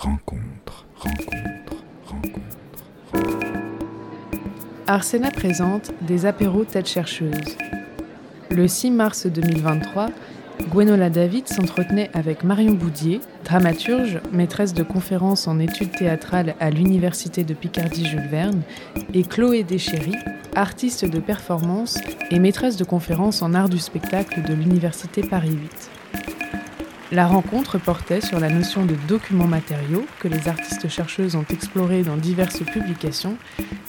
rencontre, rencontre, rencontre. Arsena présente des apéros tête chercheuse. Le 6 mars 2023, Gwenola David s'entretenait avec Marion Boudier, dramaturge, maîtresse de conférences en études théâtrales à l'Université de Picardie-Jules Verne, et Chloé Deschéry, artiste de performance et maîtresse de conférences en art du spectacle de l'Université Paris 8. La rencontre portait sur la notion de documents matériaux que les artistes chercheuses ont exploré dans diverses publications,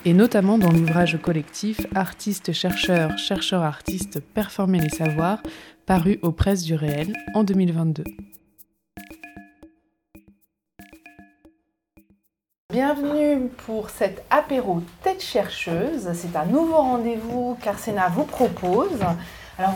et notamment dans l'ouvrage collectif Artistes-chercheurs, chercheurs-artistes, performer les savoirs, paru aux presses du réel en 2022. Bienvenue pour cet apéro tête chercheuse. C'est un nouveau rendez-vous qu'Arsena vous propose. Alors,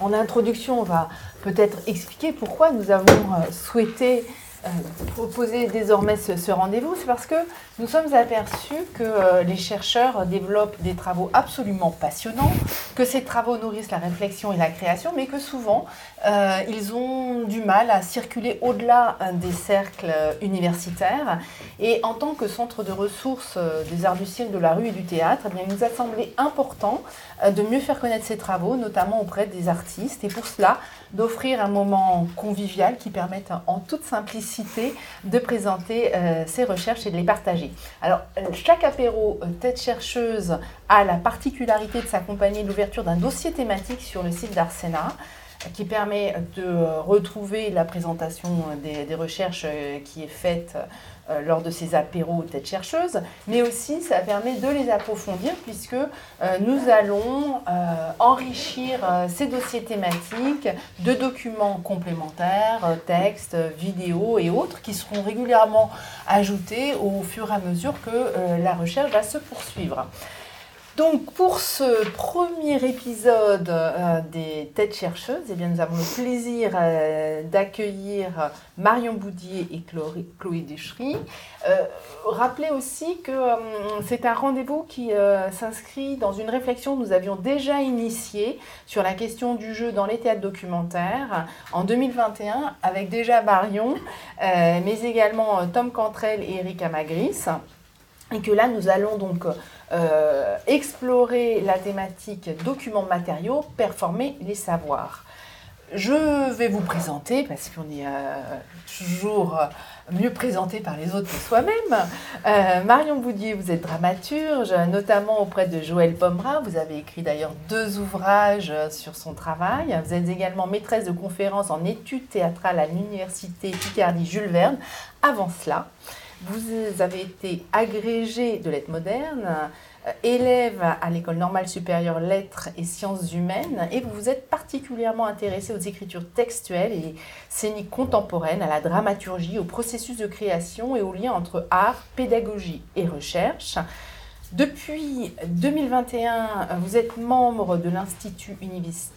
en introduction, on va peut-être expliquer pourquoi nous avons euh, souhaité euh, proposer désormais ce, rendez-vous, c'est parce que nous sommes aperçus que euh, les chercheurs développent des travaux absolument passionnants, que ces travaux nourrissent la réflexion et la création, mais que souvent ils ont du mal à circuler au-delà des cercles universitaires. Et en tant que centre de ressources des arts du cirque, de la rue et du théâtre, eh il nous a semblé important de mieux faire connaître ces travaux, notamment auprès des artistes, et pour cela d'offrir un moment convivial qui permette en toute simplicité de présenter euh, ses recherches et de les partager. Alors, euh, chaque apéro euh, tête chercheuse a la particularité de s'accompagner de l'ouverture d'un dossier thématique sur le site d'Arsena qui permet de retrouver la présentation des recherches qui est faite euh, lors de ces apéros tête chercheuse, mais aussi ça permet de les approfondir puisque euh, nous allons euh, enrichir ces dossiers thématiques de documents complémentaires, textes, vidéos et autres qui seront régulièrement ajoutés au fur et à mesure que la recherche va se poursuivre. Donc pour ce premier épisode euh, des Têtes chercheuses, eh bien, nous avons le plaisir euh, d'accueillir Marion Boudier et Chloé, Chloé Deschery. Euh, rappelez aussi que c'est un rendez-vous qui s'inscrit dans une réflexion que nous avions déjà initiée sur la question du jeu dans les théâtres documentaires en 2021 avec déjà Marion, mais également Tom Cantrell et Erika Magris. Et que là, nous allons donc euh, explorer la thématique documents matériaux, performer les savoirs. Je vais vous présenter, parce qu'on est euh, toujours mieux présenté par les autres que soi-même. Euh, Marion Boudier, vous êtes dramaturge, notamment auprès de Joël Pomera. Vous avez écrit d'ailleurs deux ouvrages sur son travail. Vous êtes également maîtresse de conférences en études théâtrales à l'Université Picardie-Jules Verne. Avant cela, vous avez été agrégé de lettres modernes, euh, élève à l'école normale supérieure lettres et sciences humaines et vous vous êtes particulièrement intéressé aux écritures textuelles et scéniques contemporaines, à la dramaturgie, au processus de création et au lien entre art, pédagogie et recherche. Depuis 2021, vous êtes membre de l'Institut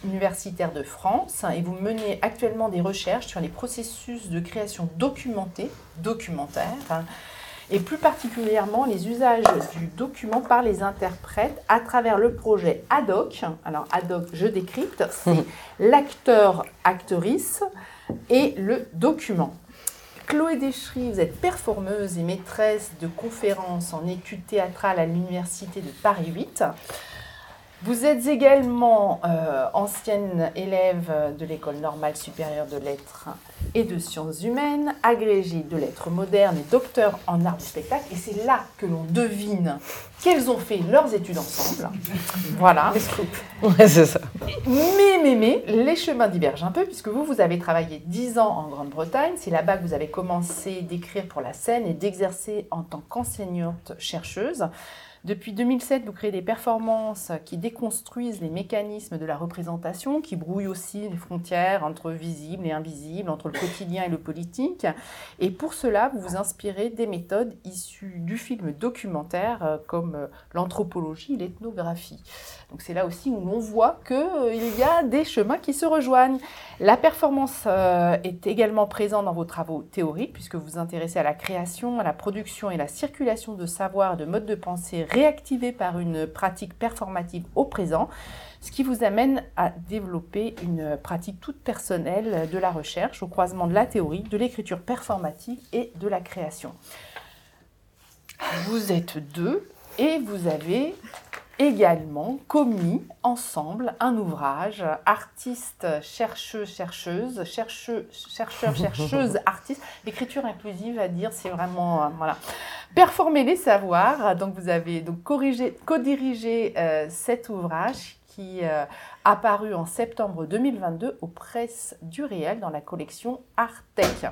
universitaire de France et vous menez actuellement des recherches sur les processus de création documentée, documentaire, et plus particulièrement les usages du document par les interprètes à travers le projet ADOC. Alors ADOC, je décrypte, c'est l'acteur-actrice et le document. Chloé Deschery, vous êtes performeuse et maîtresse de conférences en études théâtrales à l'Université de Paris 8. Vous êtes également euh, ancienne élève de l'École normale supérieure de lettres et de sciences humaines, agrégée de lettres modernes et docteur en art du spectacle. Et c'est là que l'on devine qu'elles ont fait leurs études ensemble. Voilà. Ouais, c'est ça. Mais, mais, mais, les chemins divergent un peu puisque vous, vous avez travaillé 10 ans en Grande-Bretagne. C'est là-bas que vous avez commencé d'écrire pour la scène et d'exercer en tant qu'enseignante chercheuse. Depuis 2007, vous créez des performances qui déconstruisent les mécanismes de la représentation, qui brouillent aussi les frontières entre visible et invisible, entre le quotidien et le politique. Et pour cela, vous vous inspirez des méthodes issues du film documentaire euh, comme euh, l'anthropologie et l'ethnographie. Donc c'est là aussi où l'on voit qu'il euh, y a des chemins qui se rejoignent. La performance est également présente dans vos travaux théoriques, puisque vous vous intéressez à la création, à la production et la circulation de savoir, de modes de pensée réactivé par une pratique performative au présent, ce qui vous amène à développer une pratique toute personnelle de la recherche au croisement de la théorie, de l'écriture performative et de la création. Vous êtes deux et vous avez également commis ensemble un ouvrage artiste, chercheuse, chercheuse, chercheur, chercheur, chercheuse, artiste. L'écriture inclusive à dire, c'est vraiment euh, voilà. Performer les savoirs. Donc vous avez donc corrigé, co-dirigé euh, cet ouvrage qui euh, a paru en septembre 2022 aux presses du réel dans la collection Artec.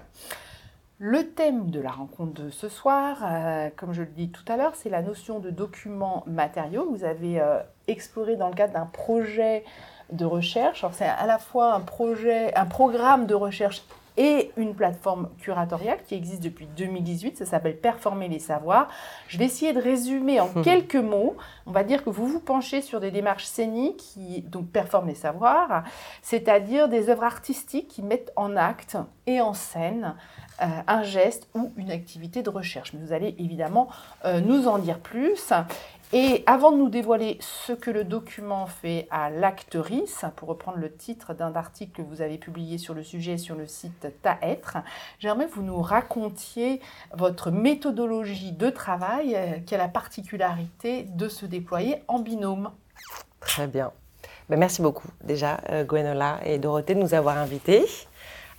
Le thème de la rencontre de ce soir, euh, comme je le dis tout à l'heure, c'est la notion de documents matériaux. Vous avez euh, exploré dans le cadre d'un projet de recherche. C'est à la fois un projet, un programme de recherche et une plateforme curatoriale qui existe depuis 2018. Ça s'appelle Performer les savoirs. Je vais essayer de résumer en quelques mots. On va dire que vous vous penchez sur des démarches scéniques qui donc performent les savoirs, c'est-à-dire des œuvres artistiques qui mettent en acte et en scène un geste ou une activité de recherche. Mais vous allez évidemment euh, nous en dire plus. Et avant de nous dévoiler ce que le document fait à l'actrice, pour reprendre le titre d'un article que vous avez publié sur le sujet sur le site Taêtre, j'aimerais que vous nous racontiez votre méthodologie de travail euh, qui a la particularité de se déployer en binôme. Très bien. Ben, merci beaucoup déjà, Gwenola et Dorothée, de nous avoir invités.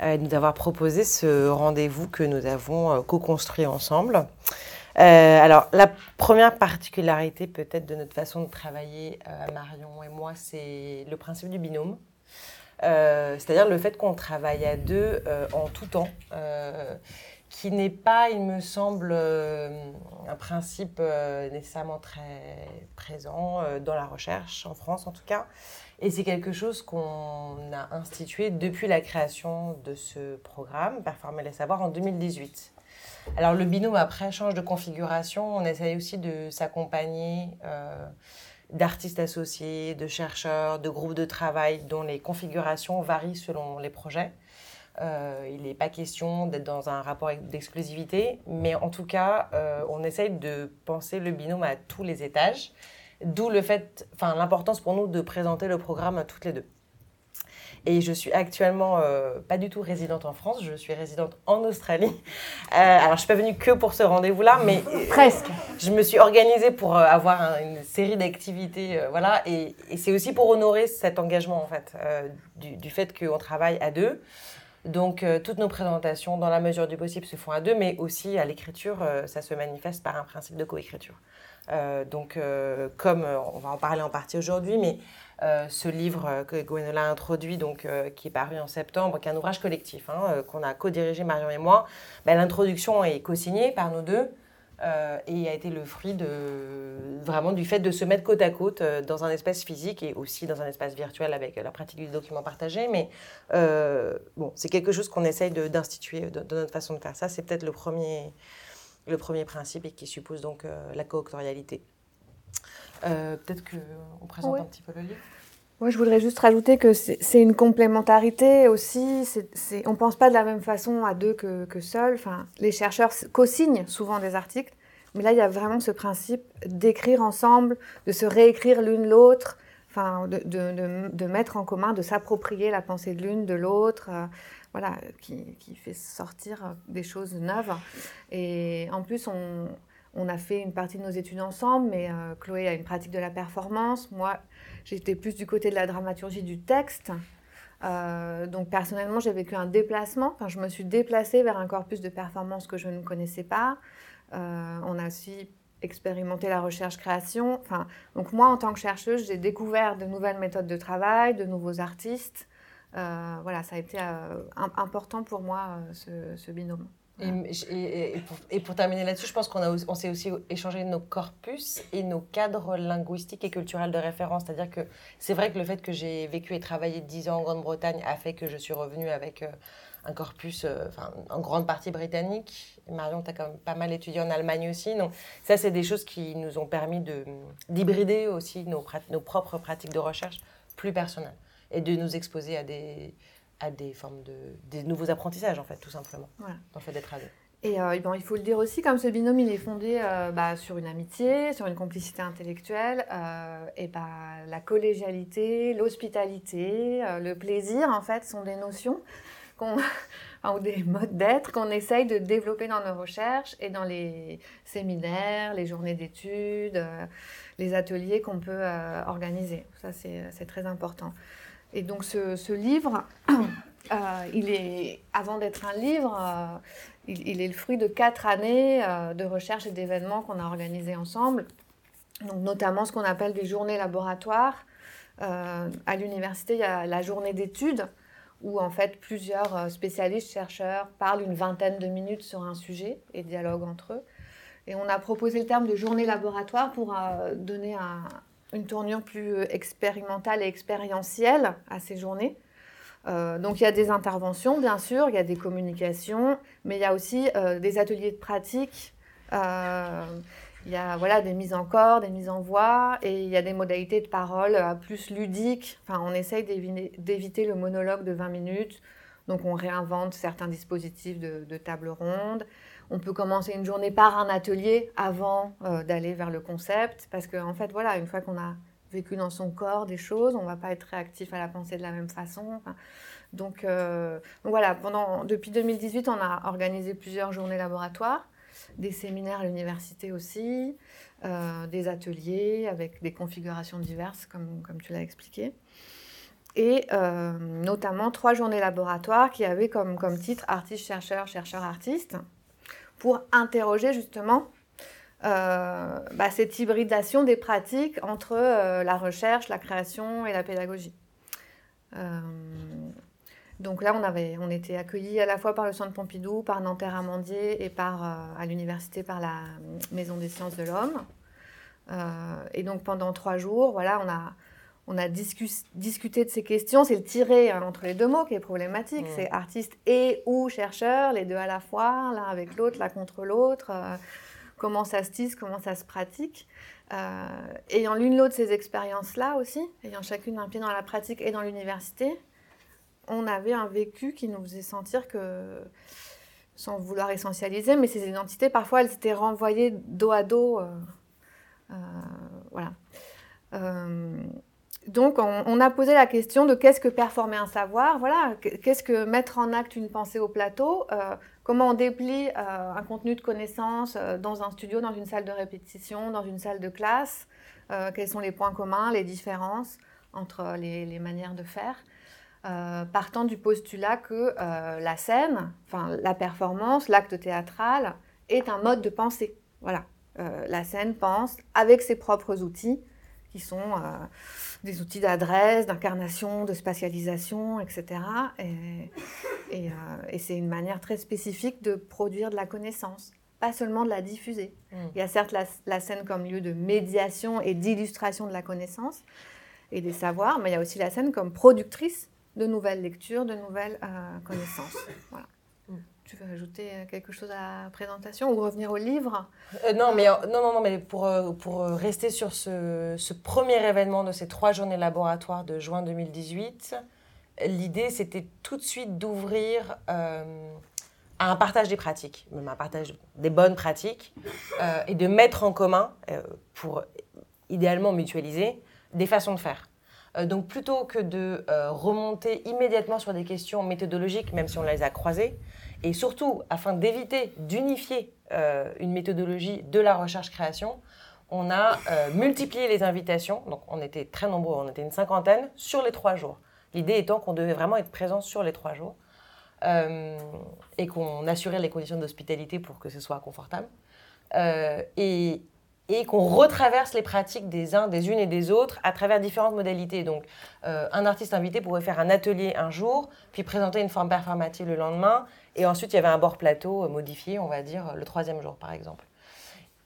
Euh, nous avoir proposé ce rendez-vous que nous avons euh, co-construit ensemble. Euh, alors, la première particularité peut-être de notre façon de travailler, Marion et moi, c'est le principe du binôme. C'est-à-dire le fait qu'on travaille à deux en tout temps, qui n'est pas, il me semble, un principe nécessairement très présent dans la recherche, en France en tout cas. Et c'est quelque chose qu'on a institué depuis la création de ce programme, Performer les savoirs, en 2018. Alors le binôme après change de configuration, on essaye aussi de s'accompagner euh, d'artistes associés, de chercheurs, de groupes de travail dont les configurations varient selon les projets. Euh, il n'est pas question d'être dans un rapport d'exclusivité, mais en tout cas, euh, on essaye de penser le binôme à tous les étages D'où le fait, enfin l'importance pour nous de présenter le programme à toutes les deux. Et je suis actuellement euh, pas du tout résidente en France, je suis résidente en Australie. Alors je suis pas venue que pour ce rendez-vous-là, mais presque. Je me suis organisée pour avoir une série d'activités, voilà. Et, c'est aussi pour honorer cet engagement en fait, du, du, fait qu'on travaille à deux. Donc toutes nos présentations, dans la mesure du possible, se font à deux, mais aussi à l'écriture, ça se manifeste par un principe de coécriture. Euh, donc, euh, comme euh, on va en parler en partie aujourd'hui, mais ce livre que Gwenola a introduit, donc, qui est paru en septembre, qui est un ouvrage collectif hein, qu'on a co-dirigé Marion et moi, ben, l'introduction est co-signée par nous deux. Et a été le fruit de, vraiment du fait de se mettre côte à côte dans un espace physique et aussi dans un espace virtuel avec la pratique du document partagé. Mais bon, c'est quelque chose qu'on essaye d'instituer de, de, notre façon de faire ça. C'est peut-être le premier, le premier principe et qui suppose donc euh, la cooctorialité. Euh, peut-être qu'on présente un petit peu le livre. Moi, je voudrais juste rajouter que c'est une complémentarité aussi. on ne pense pas de la même façon à deux que, que seul. Enfin, les chercheurs co-signent souvent des articles, mais là, il y a vraiment ce principe d'écrire ensemble, de se réécrire l'une l'autre, enfin, de, de, de, mettre en commun, de s'approprier la pensée de l'une, de l'autre. Euh, voilà, qui, qui, fait sortir des choses neuves. Et en plus, on, on, a fait une partie de nos études ensemble, mais euh, Chloé a une pratique de la performance. Moi, j'étais plus du côté de la dramaturgie du texte. Euh, donc personnellement, j'ai vécu un déplacement. Enfin, je me suis déplacée vers un corpus de performance que je ne connaissais pas. Euh, on a aussi expérimenté la recherche-création. Enfin, donc moi, en tant que chercheuse, j'ai découvert de nouvelles méthodes de travail, de nouveaux artistes. Euh, voilà, ça a été important pour moi, ce, binôme. Et, pour, terminer là-dessus, je pense qu'on on s'est aussi échangé nos corpus et nos cadres linguistiques et culturels de référence. C'est-à-dire que c'est vrai que le fait que j'ai vécu et travaillé 10 ans en Grande-Bretagne a fait que je suis revenue avec un corpus en grande partie britannique. Marion, tu as quand même pas mal étudié en Allemagne aussi. Donc ça, c'est des choses qui nous ont permis d'hybrider aussi nos propres pratiques de recherche plus personnelles et de nous exposer à des, à des formes de des nouveaux apprentissages en fait tout simplement dans le fait d'être à deux. Et euh, bon, il faut le dire aussi, comme ce binôme, il est fondé euh, bah, sur une amitié, sur une complicité intellectuelle, euh, et bah, la collégialité, l'hospitalité, le plaisir, en fait, sont des notions ou des modes d'être qu'on essaye de développer dans nos recherches et dans les séminaires, les journées d'études, les ateliers qu'on peut organiser. Ça, c'est très important. Et donc, ce, livre, euh, il est, avant d'être un livre, euh, il, est le fruit de quatre années euh, de recherche et d'événements qu'on a organisés ensemble. Donc, notamment ce qu'on appelle des journées laboratoires. À l'université, il y a la journée d'études où en fait plusieurs spécialistes, chercheurs parlent une vingtaine de minutes sur un sujet et dialoguent entre eux. Et on a proposé le terme de journée laboratoire pour donner un- une tournure plus euh, expérimentale et expérientielle à ces journées. Euh, donc il y a des interventions, bien sûr, il y a des communications, mais il y a aussi euh, des ateliers de pratique. il y a voilà, des mises en corps, des mises en voix, et il y a des modalités de parole plus ludiques. Enfin, on essaye d'évi- d'éviter le monologue de 20 minutes. Donc, on réinvente certains dispositifs de, de table ronde. On peut commencer une journée par un atelier avant euh, d'aller vers le concept. Parce qu'en en fait, voilà, une fois qu'on a vécu dans son corps des choses, on ne va pas être réactif à la pensée de la même façon. Euh, donc voilà, depuis 2018, on a organisé plusieurs journées laboratoires des séminaires à l'université aussi, euh, des ateliers avec des configurations diverses, comme, comme tu l'as expliqué. Et notamment trois journées laboratoires qui avaient comme, comme titre artiste-chercheur, chercheur-artiste, pour interroger justement euh, bah, cette hybridation des pratiques entre euh, la recherche, la création et la pédagogie. Euh, donc là, on, avait, on était accueillis à la fois par le Centre Pompidou, par Nanterre Amandier et par, à l'université par la Maison des sciences de l'homme. Et donc pendant trois jours, voilà, on a, on a discuté de ces questions. C'est le tiré hein, entre les deux mots qui est problématique. Mm. C'est artiste et ou chercheur, les deux à la fois, l'un avec l'autre, l'un contre l'autre. Euh, comment ça se tisse, comment ça se pratique. Euh, ayant l'une l'autre ces expériences-là aussi, ayant chacune un pied dans la pratique et dans l'université, on avait un vécu qui nous faisait sentir que, sans vouloir essentialiser, mais ces identités, parfois, elles étaient renvoyées dos à dos. euh, voilà. Donc, on, a posé la question de qu'est-ce que performer un savoir, voilà, qu'est-ce que mettre en acte une pensée au plateau, euh, comment on déplie euh, un contenu de connaissance euh, dans un studio, dans une salle de répétition, dans une salle de classe, euh, quels sont les points communs, les différences entre les, manières de faire. Partant du postulat que la scène, enfin la performance, l'acte théâtral est un mode de pensée. Voilà, la scène pense avec ses propres outils, qui sont des outils d'adresse, d'incarnation, de spatialisation, etc. Et, et, euh, et c'est une manière très spécifique de produire de la connaissance, pas seulement de la diffuser. Mm. Il y a certes la, la scène comme lieu de médiation et d'illustration de la connaissance et des savoirs, mais il y a aussi la scène comme productrice de nouvelles lectures, de nouvelles euh, connaissances. Voilà. Tu veux ajouter euh, quelque chose à la présentation ou revenir au livre? Euh, non, mais, euh, non, non, non, mais pour, pour rester sur ce, ce premier événement de ces trois journées laboratoires de juin 2018, l'idée c'était tout de suite d'ouvrir à un partage des pratiques, même un partage des bonnes pratiques, et de mettre en commun, pour idéalement mutualiser, des façons de faire. Donc plutôt que de remonter immédiatement sur des questions méthodologiques, même si on les a croisées, et surtout afin d'éviter d'unifier euh, une méthodologie de la recherche-création, on a euh, multiplié les invitations, donc on était très nombreux, on était une cinquantaine, sur les trois jours. L'idée étant qu'on devait vraiment être présent sur les trois jours euh, et qu'on assurait les conditions d'hospitalité pour que ce soit confortable. Et, et qu'on retraverse les pratiques des uns, des unes et des autres à travers différentes modalités. Donc, euh, un artiste invité pourrait faire un atelier un jour, puis présenter une forme performative le lendemain, et ensuite il y avait un bord plateau euh, modifié, on va dire, le troisième jour par exemple.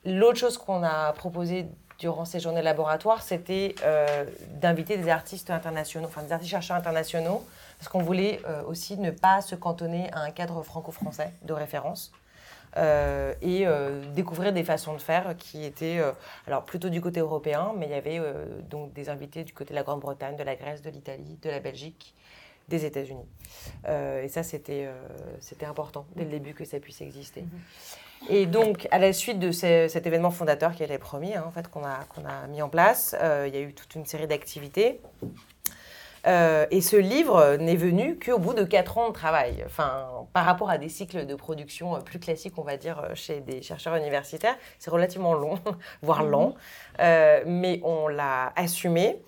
L'autre chose qu'on a proposé durant ces journées laboratoires, c'était euh, d'inviter des artistes internationaux, enfin des artistes-chercheurs internationaux, parce qu'on voulait aussi ne pas se cantonner à un cadre franco-français de référence. Euh, et euh, découvrir des façons de faire qui étaient euh, alors plutôt du côté européen, mais il y avait donc des invités du côté de la Grande-Bretagne, de la Grèce, de l'Italie, de la Belgique, des États-Unis. Et ça, c'était c'était important dès le début que ça puisse exister. Et donc, à la suite de ce- cet événement fondateur qui est les premiers, hein, en fait, qu'on a, qu'on a mis en place, il y a eu toute une série d'activités. Euh, et ce livre n'est venu qu'au bout de quatre ans de travail. Enfin, par rapport à des cycles de production euh, plus classiques, on va dire, euh, chez des chercheurs universitaires, c'est relativement long, voire lent. Euh, mais on l'a assumé.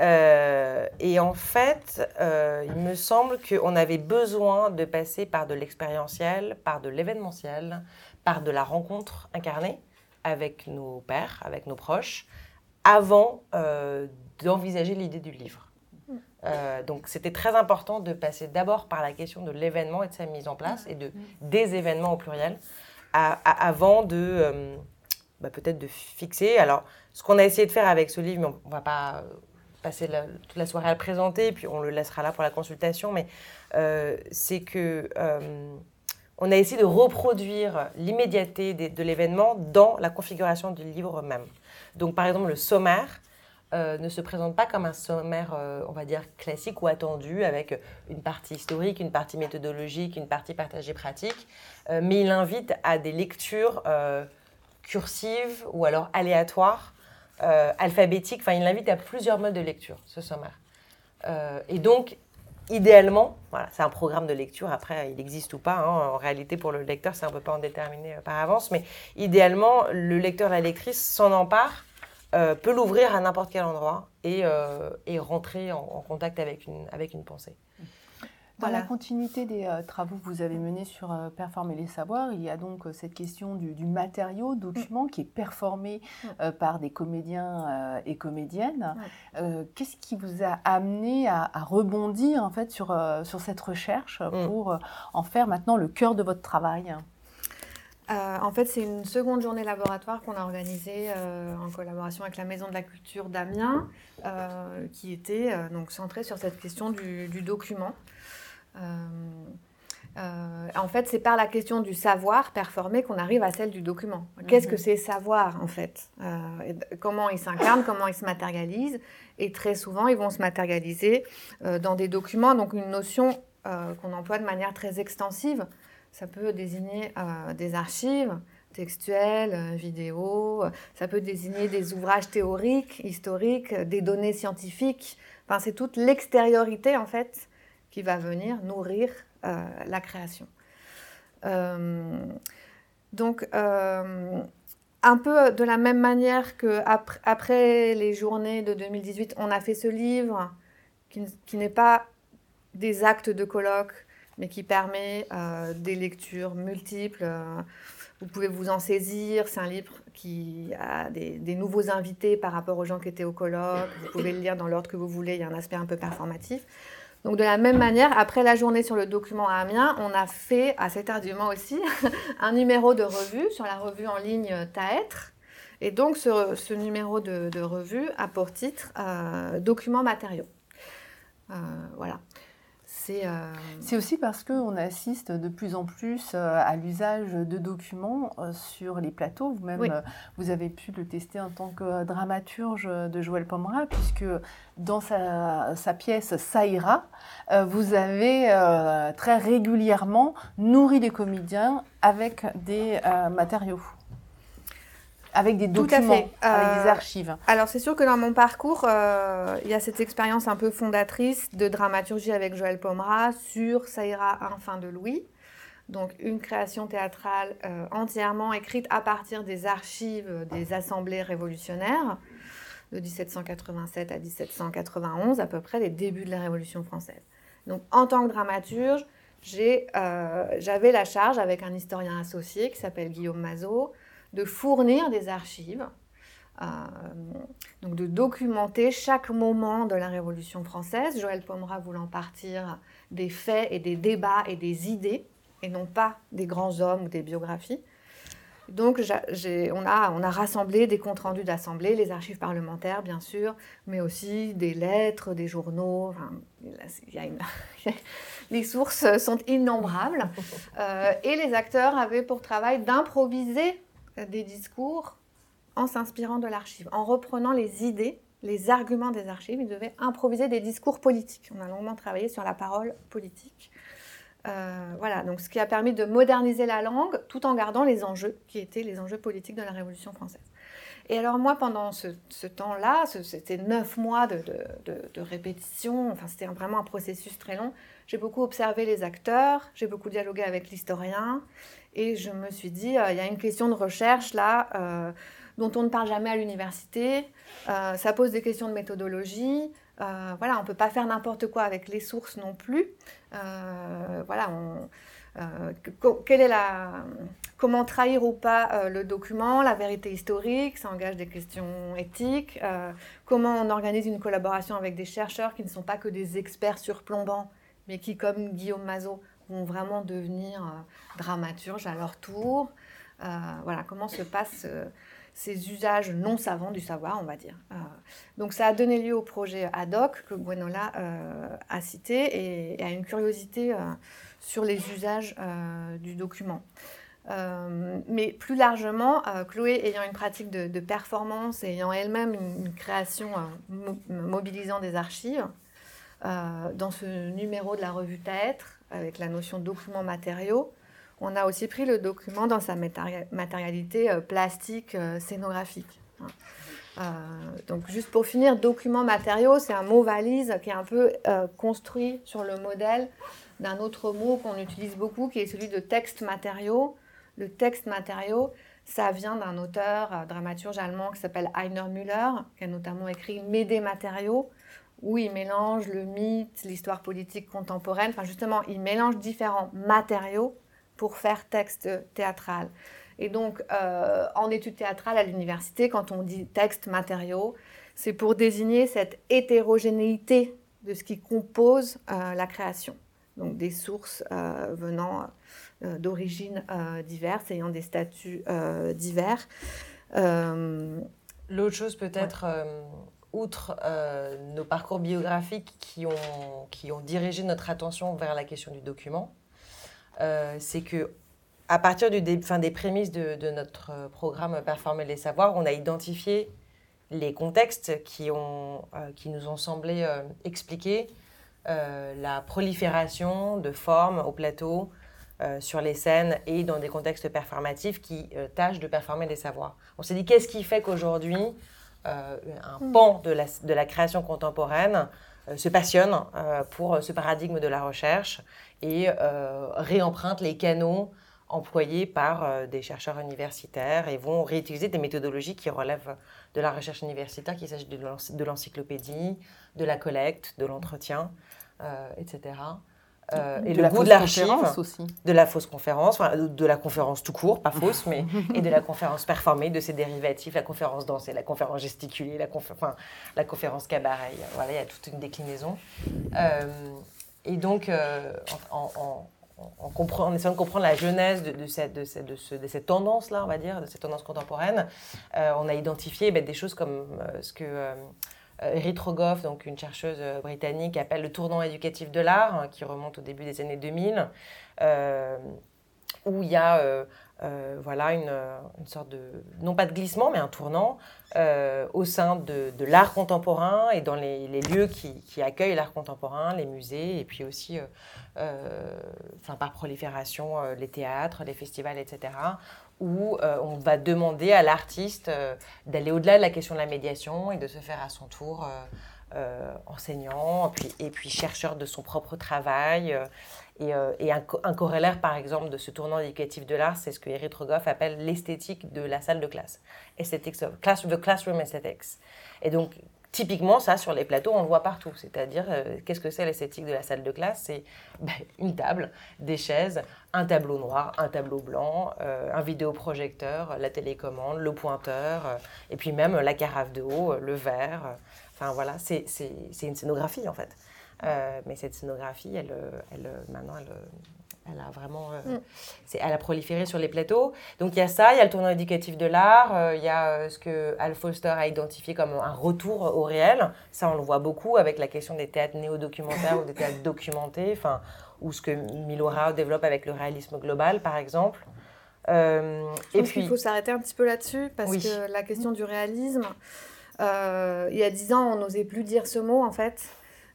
Euh, et en fait, il me semble qu'on avait besoin de passer par de l'expérientiel, par de l'événementiel, par de la rencontre incarnée avec nos pairs, avec nos proches, avant d'envisager l'idée du livre. Euh, donc c'était très important de passer d'abord par la question de l'événement et de sa mise en place, et de des événements au pluriel, à- à- avant de euh, bah, peut-être de fixer. Alors ce qu'on a essayé de faire avec ce livre, mais on ne va pas euh, passer la- toute la soirée à le présenter, et puis on le laissera là pour la consultation, mais euh, c'est que on a essayé de reproduire l'immédiateté de l'événement dans la configuration du livre même. Donc par exemple le sommaire euh, ne se présente pas comme un sommaire, euh, on va dire, classique ou attendu, avec une partie historique, une partie méthodologique, une partie partagée pratique, euh, mais il invite à des lectures cursives ou alors aléatoires, alphabétiques, enfin il invite à plusieurs modes de lecture, ce sommaire. Et donc, idéalement, voilà, c'est un programme de lecture, après il existe ou pas, hein, en réalité pour le lecteur c'est un peu pas en déterminer par avance, mais idéalement le lecteur, la lectrice s'en empare euh, peut l'ouvrir à n'importe quel endroit et, euh, et rentrer en, en contact avec une, avec une pensée. Dans Voilà. la continuité des euh, travaux que vous avez menés sur euh, Performer les savoirs, il y a donc euh, cette question du, du matériau, document qui est performé Mm. euh, par des comédiens euh, et comédiennes. Qu'est-ce qui vous a amené à, à rebondir en fait sur, euh, sur cette recherche Mm. pour euh, en faire maintenant le cœur de votre travail? Euh, en fait, c'est une seconde journée laboratoire qu'on a organisée euh, en collaboration avec la Maison de la Culture d'Amiens, euh, qui était donc centrée sur cette question du, du document. En fait, c'est par la question du savoir performé qu'on arrive à celle du document. Qu'est-ce que c'est savoir, en fait? Comment il s'incarne, comment il se matérialise? Et très souvent, ils vont se matérialiser dans des documents, donc une notion qu'on emploie de manière très extensive. Ça peut désigner euh, des archives textuelles, euh, vidéos, euh, ça peut désigner des ouvrages théoriques, historiques, des données scientifiques. Enfin, c'est toute l'extériorité, en fait, qui va venir nourrir la création. Donc, un peu de la même manière que après, les journées de 2018, on a fait ce livre qui n'est pas des actes de colloque, mais qui permet euh, des lectures multiples. euh, vous pouvez vous en saisir. C'est un livre qui a des, nouveaux invités par rapport aux gens qui étaient au colloque. Vous pouvez le lire dans l'ordre que vous voulez. Il y a un aspect un peu performatif. Donc de la même manière, après la journée sur le document à Amiens, on a fait, à cet argument aussi, un numéro de revue sur la revue en ligne Taêtre. Et donc ce, numéro de, de revue a pour titre euh, Documents matériaux. Euh, voilà. C'est euh, C'est aussi parce qu'on assiste de plus en plus euh, à l'usage de documents euh, sur les plateaux. Vous-même, Oui. vous avez pu le tester en tant que dramaturge de Joël Pomera, puisque dans sa, sa pièce Ça ira, euh, vous avez euh, très régulièrement nourri les comédiens avec des euh, matériaux, avec des documents, avec Euh, des archives. Alors c'est sûr que dans mon parcours, euh, il y a cette expérience un peu fondatrice de dramaturgie avec Joël Pomera sur Ça ira un fin de Louis. Donc une création théâtrale euh, entièrement écrite à partir des archives des assemblées révolutionnaires de 1787 à 1791, à peu près les débuts de la Révolution française. Donc en tant que dramaturge, euh, j'avais la charge avec un historien associé qui s'appelle Guillaume Mazot de fournir des archives euh, donc de documenter chaque moment de la Révolution française, Joël Pomera voulant partir des faits et des débats et des idées, et non pas des grands hommes ou des biographies. Donc on, a, on a rassemblé des comptes rendus d'assemblée, les archives parlementaires bien sûr, mais aussi des lettres, des journaux. les sources sont innombrables. Euh, et les acteurs avaient pour travail d'improviser des discours en s'inspirant de l'archive, en reprenant les idées les arguments des archives, ils devaient improviser des discours politiques. On a longuement travaillé sur la parole politique. Euh, voilà, donc ce qui a permis de moderniser la langue tout en gardant les enjeux qui étaient les enjeux politiques de la Révolution française. Et alors moi, pendant ce, temps-là, c'était neuf mois de, de répétition, enfin c'était vraiment un processus très long, j'ai beaucoup observé les acteurs, j'ai beaucoup dialogué avec l'historien, et je me suis dit, euh, il y a une question de recherche là euh, dont on ne parle jamais à l'université. Euh, ça pose des questions de méthodologie. voilà, on ne peut pas faire n'importe quoi avec les sources non plus. voilà, quelle est la, comment trahir ou pas le document, la vérité historique, ça engage des questions éthiques. comment on organise une collaboration avec des chercheurs qui ne sont pas que des experts surplombants, mais qui, comme Guillaume Mazot, vont vraiment devenir euh, dramaturges à leur tour. Euh, voilà, comment se passent euh, ces usages non savants du savoir, on va dire. donc ça a donné lieu au projet ad hoc que Gwenola a cité et, à une curiosité sur les usages du document. mais plus largement, Chloé ayant une pratique de, performance et ayant elle-même une, création mobilisant des archives, dans ce numéro de la revue Taêtre, avec la notion de document matériaux. On a aussi pris le document dans sa matérialité euh, plastique, euh, scénographique. Hein. Euh, donc juste pour finir, document matériaux, c'est un mot valise qui est un peu construit sur le modèle d'un autre mot qu'on utilise beaucoup, qui est celui de texte matériaux. Le texte matériaux, ça vient d'un auteur, dramaturge allemand qui s'appelle Heiner Müller, qui a notamment écrit Médé matériaux, où il mélange le mythe, l'histoire politique contemporaine. Enfin, justement, il mélange différents matériaux pour faire texte théâtral. Et donc, euh, en études théâtrales à l'université, quand on dit texte matériaux, c'est pour désigner cette hétérogénéité de ce qui compose euh, la création. Donc, des sources euh, venant d'origines diverses, ayant des statuts divers. L'autre chose peut-être outre euh, nos parcours biographiques qui ont, qui ont dirigé notre attention vers la question du document, euh, c'est que à partir du fin, des prémices de, de, notre programme Performer les savoirs, on a identifié les contextes qui, ont, euh, qui nous ont semblé expliquer la prolifération de formes au plateau, sur les scènes et dans des contextes performatifs qui tâchent de performer les savoirs. On s'est dit qu'est-ce qui fait qu'aujourd'hui un mm. pan de la, de la création contemporaine euh, se passionne euh, pour ce paradigme de la recherche et réemprunte les canaux employés par des chercheurs universitaires et vont réutiliser des méthodologies qui relèvent de la recherche universitaire, qu'il s'agisse de l'encyclopédie, de la collecte, de l'entretien, etc. Euh, et de le goût de l'archive, aussi. de la fausse conférence, enfin, de la conférence tout court, pas fausse, mais et de la conférence performée, de ses dérivatifs, la conférence dansée, la conférence gesticulée, la, enfin, la conférence cabaret. Voilà, il y a toute une déclinaison. Euh, et donc, euh, en, en, essayant de comprendre la genèse de, cette, de, cette, de, cette tendance-là, on va dire, de cette tendance contemporaine, on a identifié ben, des choses comme ce que Euh, Rogoff, donc une chercheuse euh, britannique, appelle le tournant éducatif de l'art, hein, qui remonte au début des années 2000, euh, où il y a voilà une, sorte de, non pas de glissement, mais un tournant au sein de, l'art contemporain et dans les, lieux qui, accueillent l'art contemporain, les musées, et puis aussi, enfin, par prolifération, les théâtres, les festivals, etc., où euh, on va demander à l'artiste euh, d'aller au-delà de la question de la médiation et de se faire à son tour euh, enseignant puis, et puis chercheur de son propre travail. et, et un, corollaire, par exemple, de ce tournant éducatif de l'art, c'est ce que Eric Rogoff appelle l'esthétique de la salle de classe. Aesthetics of class, the classroom aesthetics. Et donc, Typiquement, ça, sur les plateaux, on le voit partout. C'est-à-dire, euh, qu'est-ce que c'est l'esthétique de la salle de classe? C'est ben, une table, des chaises, un tableau noir, un tableau blanc, euh, un vidéoprojecteur, la télécommande, le pointeur, euh, et puis même la carafe de eau, le verre. Enfin voilà, c'est une scénographie en fait. Mais cette scénographie, elle, elle, maintenant, elle, elle a vraiment, euh, mm. elle a proliféré sur les plateaux. Donc il y a ça, il y a le tournoi éducatif de l'art, euh, il y a euh, ce que Al Foster a identifié comme un retour au réel. Ça, on le voit beaucoup avec la question des théâtres néo-documentaires ou des théâtres documentés, enfin, ou ce que Milo Rao développe avec le réalisme global, par exemple. Je et puis, il faut s'arrêter un petit peu là-dessus parce que la question du réalisme. Euh, il y a dix ans, on n'osait plus dire ce mot, en fait.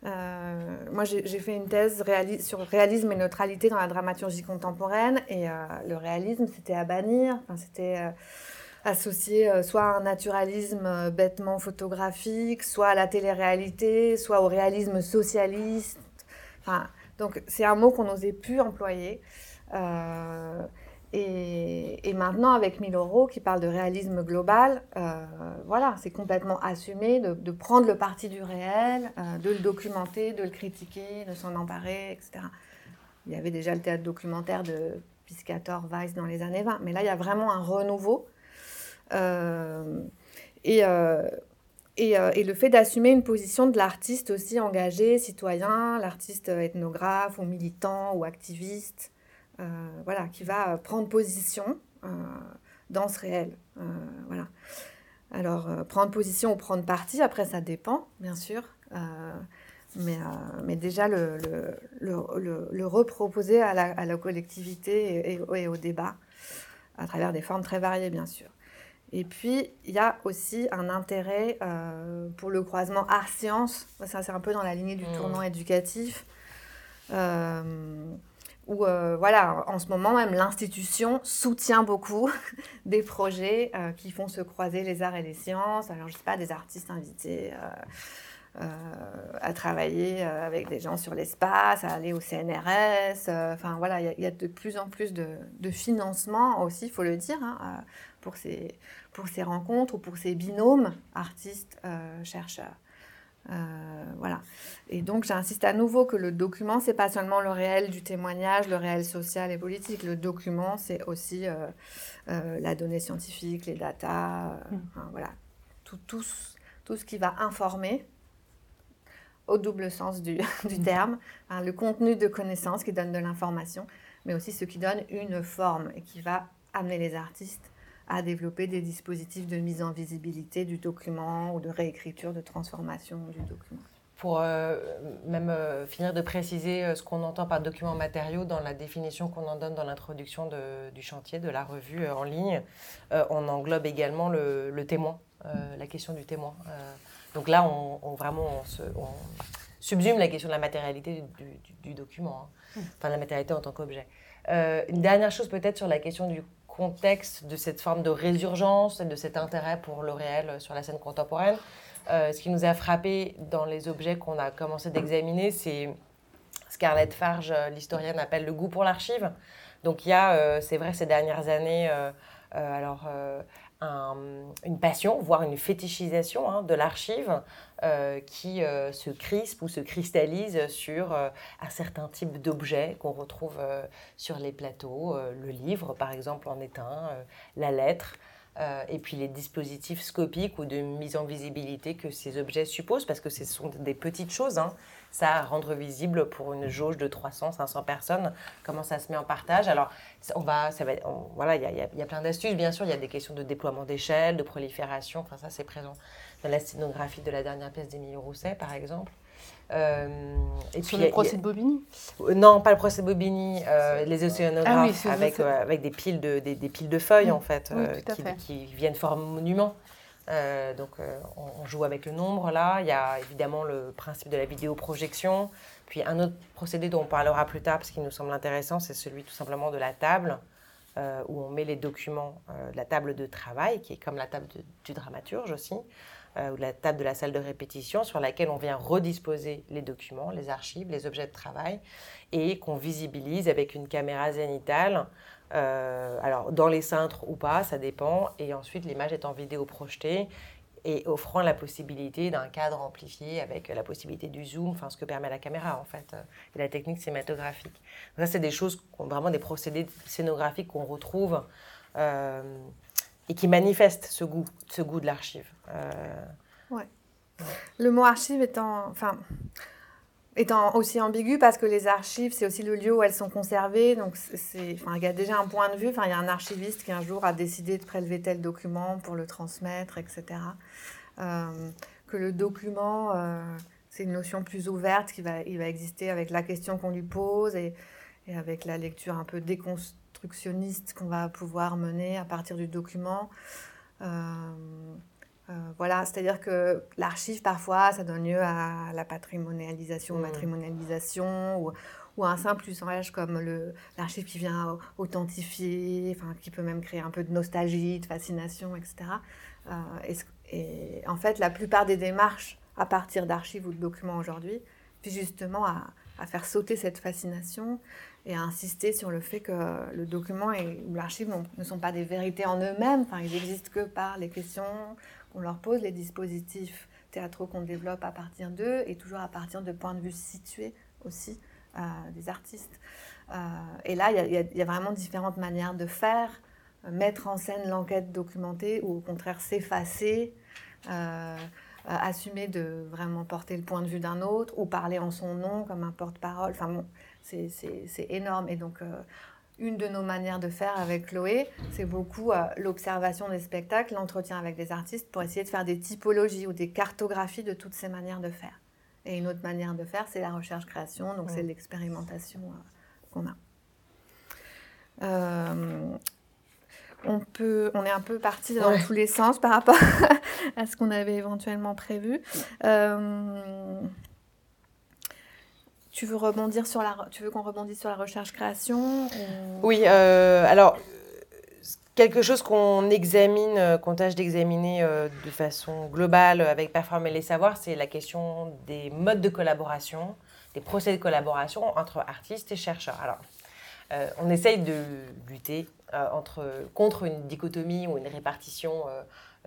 Euh, moi, j'ai fait une thèse sur réalisme et neutralité dans la dramaturgie contemporaine. Et euh, le réalisme, c'était à bannir. Enfin, c'était euh, associé soit à un naturalisme bêtement photographique, soit à la télé-réalité, soit au réalisme socialiste. Enfin, donc, c'est un mot qu'on n'osait plus employer. Et, maintenant, avec 1000 euros, qui parle de réalisme global, euh, voilà, c'est complètement assumé de, prendre le parti du réel, euh, de le documenter, de le critiquer, de s'en emparer, etc. Il y avait déjà le théâtre documentaire de Piscator, Weiss dans les années 20, mais là, il y a vraiment un renouveau. Euh, et, le fait d'assumer une position de l'artiste aussi engagé, citoyen, l'artiste ethnographe ou militant ou activiste, voilà, qui va euh, prendre position euh, dans ce réel. Euh, voilà. Alors, euh, prendre position ou prendre parti, après, ça dépend, bien sûr. Euh, mais, euh, mais déjà, le, le, le, reproposer à la, à la collectivité et, au débat, à travers des formes très variées, bien sûr. Et puis, il y a aussi un intérêt euh, pour le croisement art-science. Ça, c'est un peu dans la lignée du Mm. tournant éducatif. Euh, où, euh, voilà, en ce moment même, l'institution soutient beaucoup des projets euh, qui font se croiser les arts et les sciences. Alors, je sais pas, des artistes invités euh, à travailler avec des gens sur l'espace, à aller au CNRS. Enfin, voilà, il y a- de plus en plus de, financement aussi, il faut le dire, hein, pour, ces, pour ces rencontres ou pour ces binômes artistes-chercheurs. Euh, voilà. Et donc, j'insiste à nouveau que le document, c'est pas seulement le réel du témoignage, le réel social et politique. Le document, c'est aussi euh, euh, la donnée scientifique, les datas, enfin, voilà. Tout, tout, ce- tout ce qui va informer, au double sens du, du terme, hein, le contenu de connaissances qui donne de l'information, mais aussi ce qui donne une forme et qui va amener les artistes à développer des dispositifs de mise en visibilité du document ou de réécriture, de transformation du document. Pour euh, même euh, finir de préciser euh, ce qu'on entend par document matériaux dans la définition qu'on en donne dans l'introduction du chantier, de la revue en ligne, on englobe également le, le témoin, la question du témoin. Donc là, on, on- vraiment on, se- on subsume la question de la matérialité du, du- du document, hein. enfin la matérialité en tant qu'objet. Euh, une dernière chose peut-être sur la question du contexte de cette forme de résurgence et de cet intérêt pour le réel euh, sur la scène contemporaine. Euh, ce qui nous a frappé dans les objets qu'on a commencé d'examiner, c'est Scarlett Farge, euh, l'historienne, appelle le goût pour l'archive. Donc il y a, c'est vrai, ces dernières années, alors un- une passion, voire une fétichisation hein, de l'archive euh, qui euh, se crispe ou se cristallise sur euh, un certain type d'objet qu'on retrouve sur les plateaux. Le livre, par exemple, en est la lettre. Euh, et puis les dispositifs scopiques ou de mise en visibilité que ces objets supposent, parce que ce sont des petites choses, hein. ça rendre visible pour une jauge de 300, 500 personnes, comment ça se met en partage. Alors, on va, ça va, on- voilà, il y a, plein d'astuces, bien sûr, il y a des questions de déploiement d'échelle, de prolifération, enfin ça c'est présent dans la scénographie de la dernière pièce d'Émilie Rousset, par exemple. Euh, et Sur y le procès de Bobigny. non, pas le procès de Bobigny, euh, les océanographes Ah oui, c'est- avec, c'est- euh, avec des piles de, des, des piles de feuilles, en fait, Oui, euh, qui, fait. qui viennent former monument. Donc, on, on joue avec le nombre là. Il y a évidemment le principe de la vidéoprojection. Puis, un autre procédé dont on parlera plus tard, parce qu'il nous semble intéressant, c'est celui tout simplement de la table, euh, où on met les documents euh, de la table de travail, qui est comme la table de- du dramaturge aussi, ou de la table de la salle de répétition, sur laquelle on vient redisposer les documents, les archives, les objets de travail, et qu'on visibilise avec une caméra zénitale. euh, alors, dans les cintres ou pas, ça dépend. Et ensuite, l'image est en vidéo projetée et offrant la possibilité d'un cadre amplifié avec la possibilité du zoom, enfin ce que permet la caméra en fait, euh, et la technique cinématographique. Ça, c'est des choses, vraiment des procédés scénographiques qu'on retrouve euh, et qui manifestent ce goût, ce goût de l'archive. Euh, Le mot archive étant, enfin, étant aussi ambigu parce que les archives, c'est aussi le lieu où elles sont conservées. Donc, c'est- enfin, il y a déjà un point de vue. Enfin, il y a un archiviste qui un jour a décidé de prélever tel document pour le transmettre, etc. Euh, que le document, euh, c'est une notion plus ouverte qui va, il va exister avec la question qu'on lui pose et, et avec la lecture un peu déconstructionniste qu'on va pouvoir mener à partir du document. Euh, Euh, voilà, c'est-à-dire que l'archive, parfois, ça donne lieu à la patrimonialisation, Mm. matrimonialisation, ou, ou à un simple usage comme l'archive qui vient authentifier, enfin, qui peut même créer un peu de nostalgie, de fascination, etc. Euh, et, en fait, la plupart des démarches à partir d'archives ou de documents aujourd'hui visent justement à, à faire sauter cette fascination et à insister sur le fait que le document et, ou l'archive ne sont pas des vérités en eux-mêmes, enfin, ils n'existent que par les questions qu'on leur pose, les dispositifs théâtraux qu'on développe à partir d'eux et toujours à partir de points de vue situés aussi euh, des artistes. Euh, et là, il y a- vraiment différentes manières de faire, euh, mettre en scène l'enquête documentée ou au contraire s'effacer. assumer de vraiment porter le point de vue d'un autre ou parler en son nom comme un porte-parole. Enfin bon, c'est- énorme. Et donc, euh, une de nos manières de faire avec Chloé, c'est beaucoup euh, l'observation des spectacles, l'entretien avec des artistes pour essayer de faire des typologies ou des cartographies de toutes ces manières de faire. Et une autre manière de faire, c'est la recherche-création, donc c'est l'expérimentation euh, qu'on a. Euh, on, peut, on est un peu parti dans Ouais. tous les sens par rapport à ce qu'on avait éventuellement prévu. Tu veux rebondir sur la, tu veux qu'on rebondisse sur la recherche-création ou- Oui, euh, alors, quelque chose qu'on examine, euh, qu'on tâche d'examiner euh, de façon globale avec Performer les Savoirs, c'est la question des modes de collaboration, des procès de collaboration entre artistes et chercheurs. Alors, on essaye de lutter contre une dichotomie ou une répartition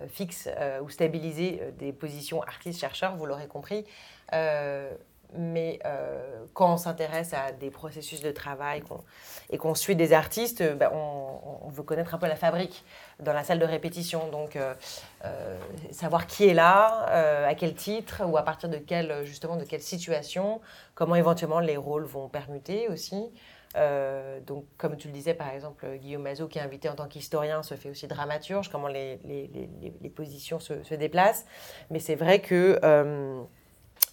fixe ou stabilisée des positions artistes-chercheurs, vous l'aurez compris. Mais euh, quand on s'intéresse à des processus de travail et qu'on suit des artistes, euh, ben, on, veut connaître un peu la fabrique dans la salle de répétition. Donc, euh, savoir qui est là, à quel titre, ou à partir de quelle, justement, de quelle situation, comment éventuellement les rôles vont permuter aussi. Donc, comme tu le disais, par exemple, Guillaume Mazot, qui est invité en tant qu'historien, se fait aussi dramaturge, comment les, positions se, déplacent. Mais c'est vrai que,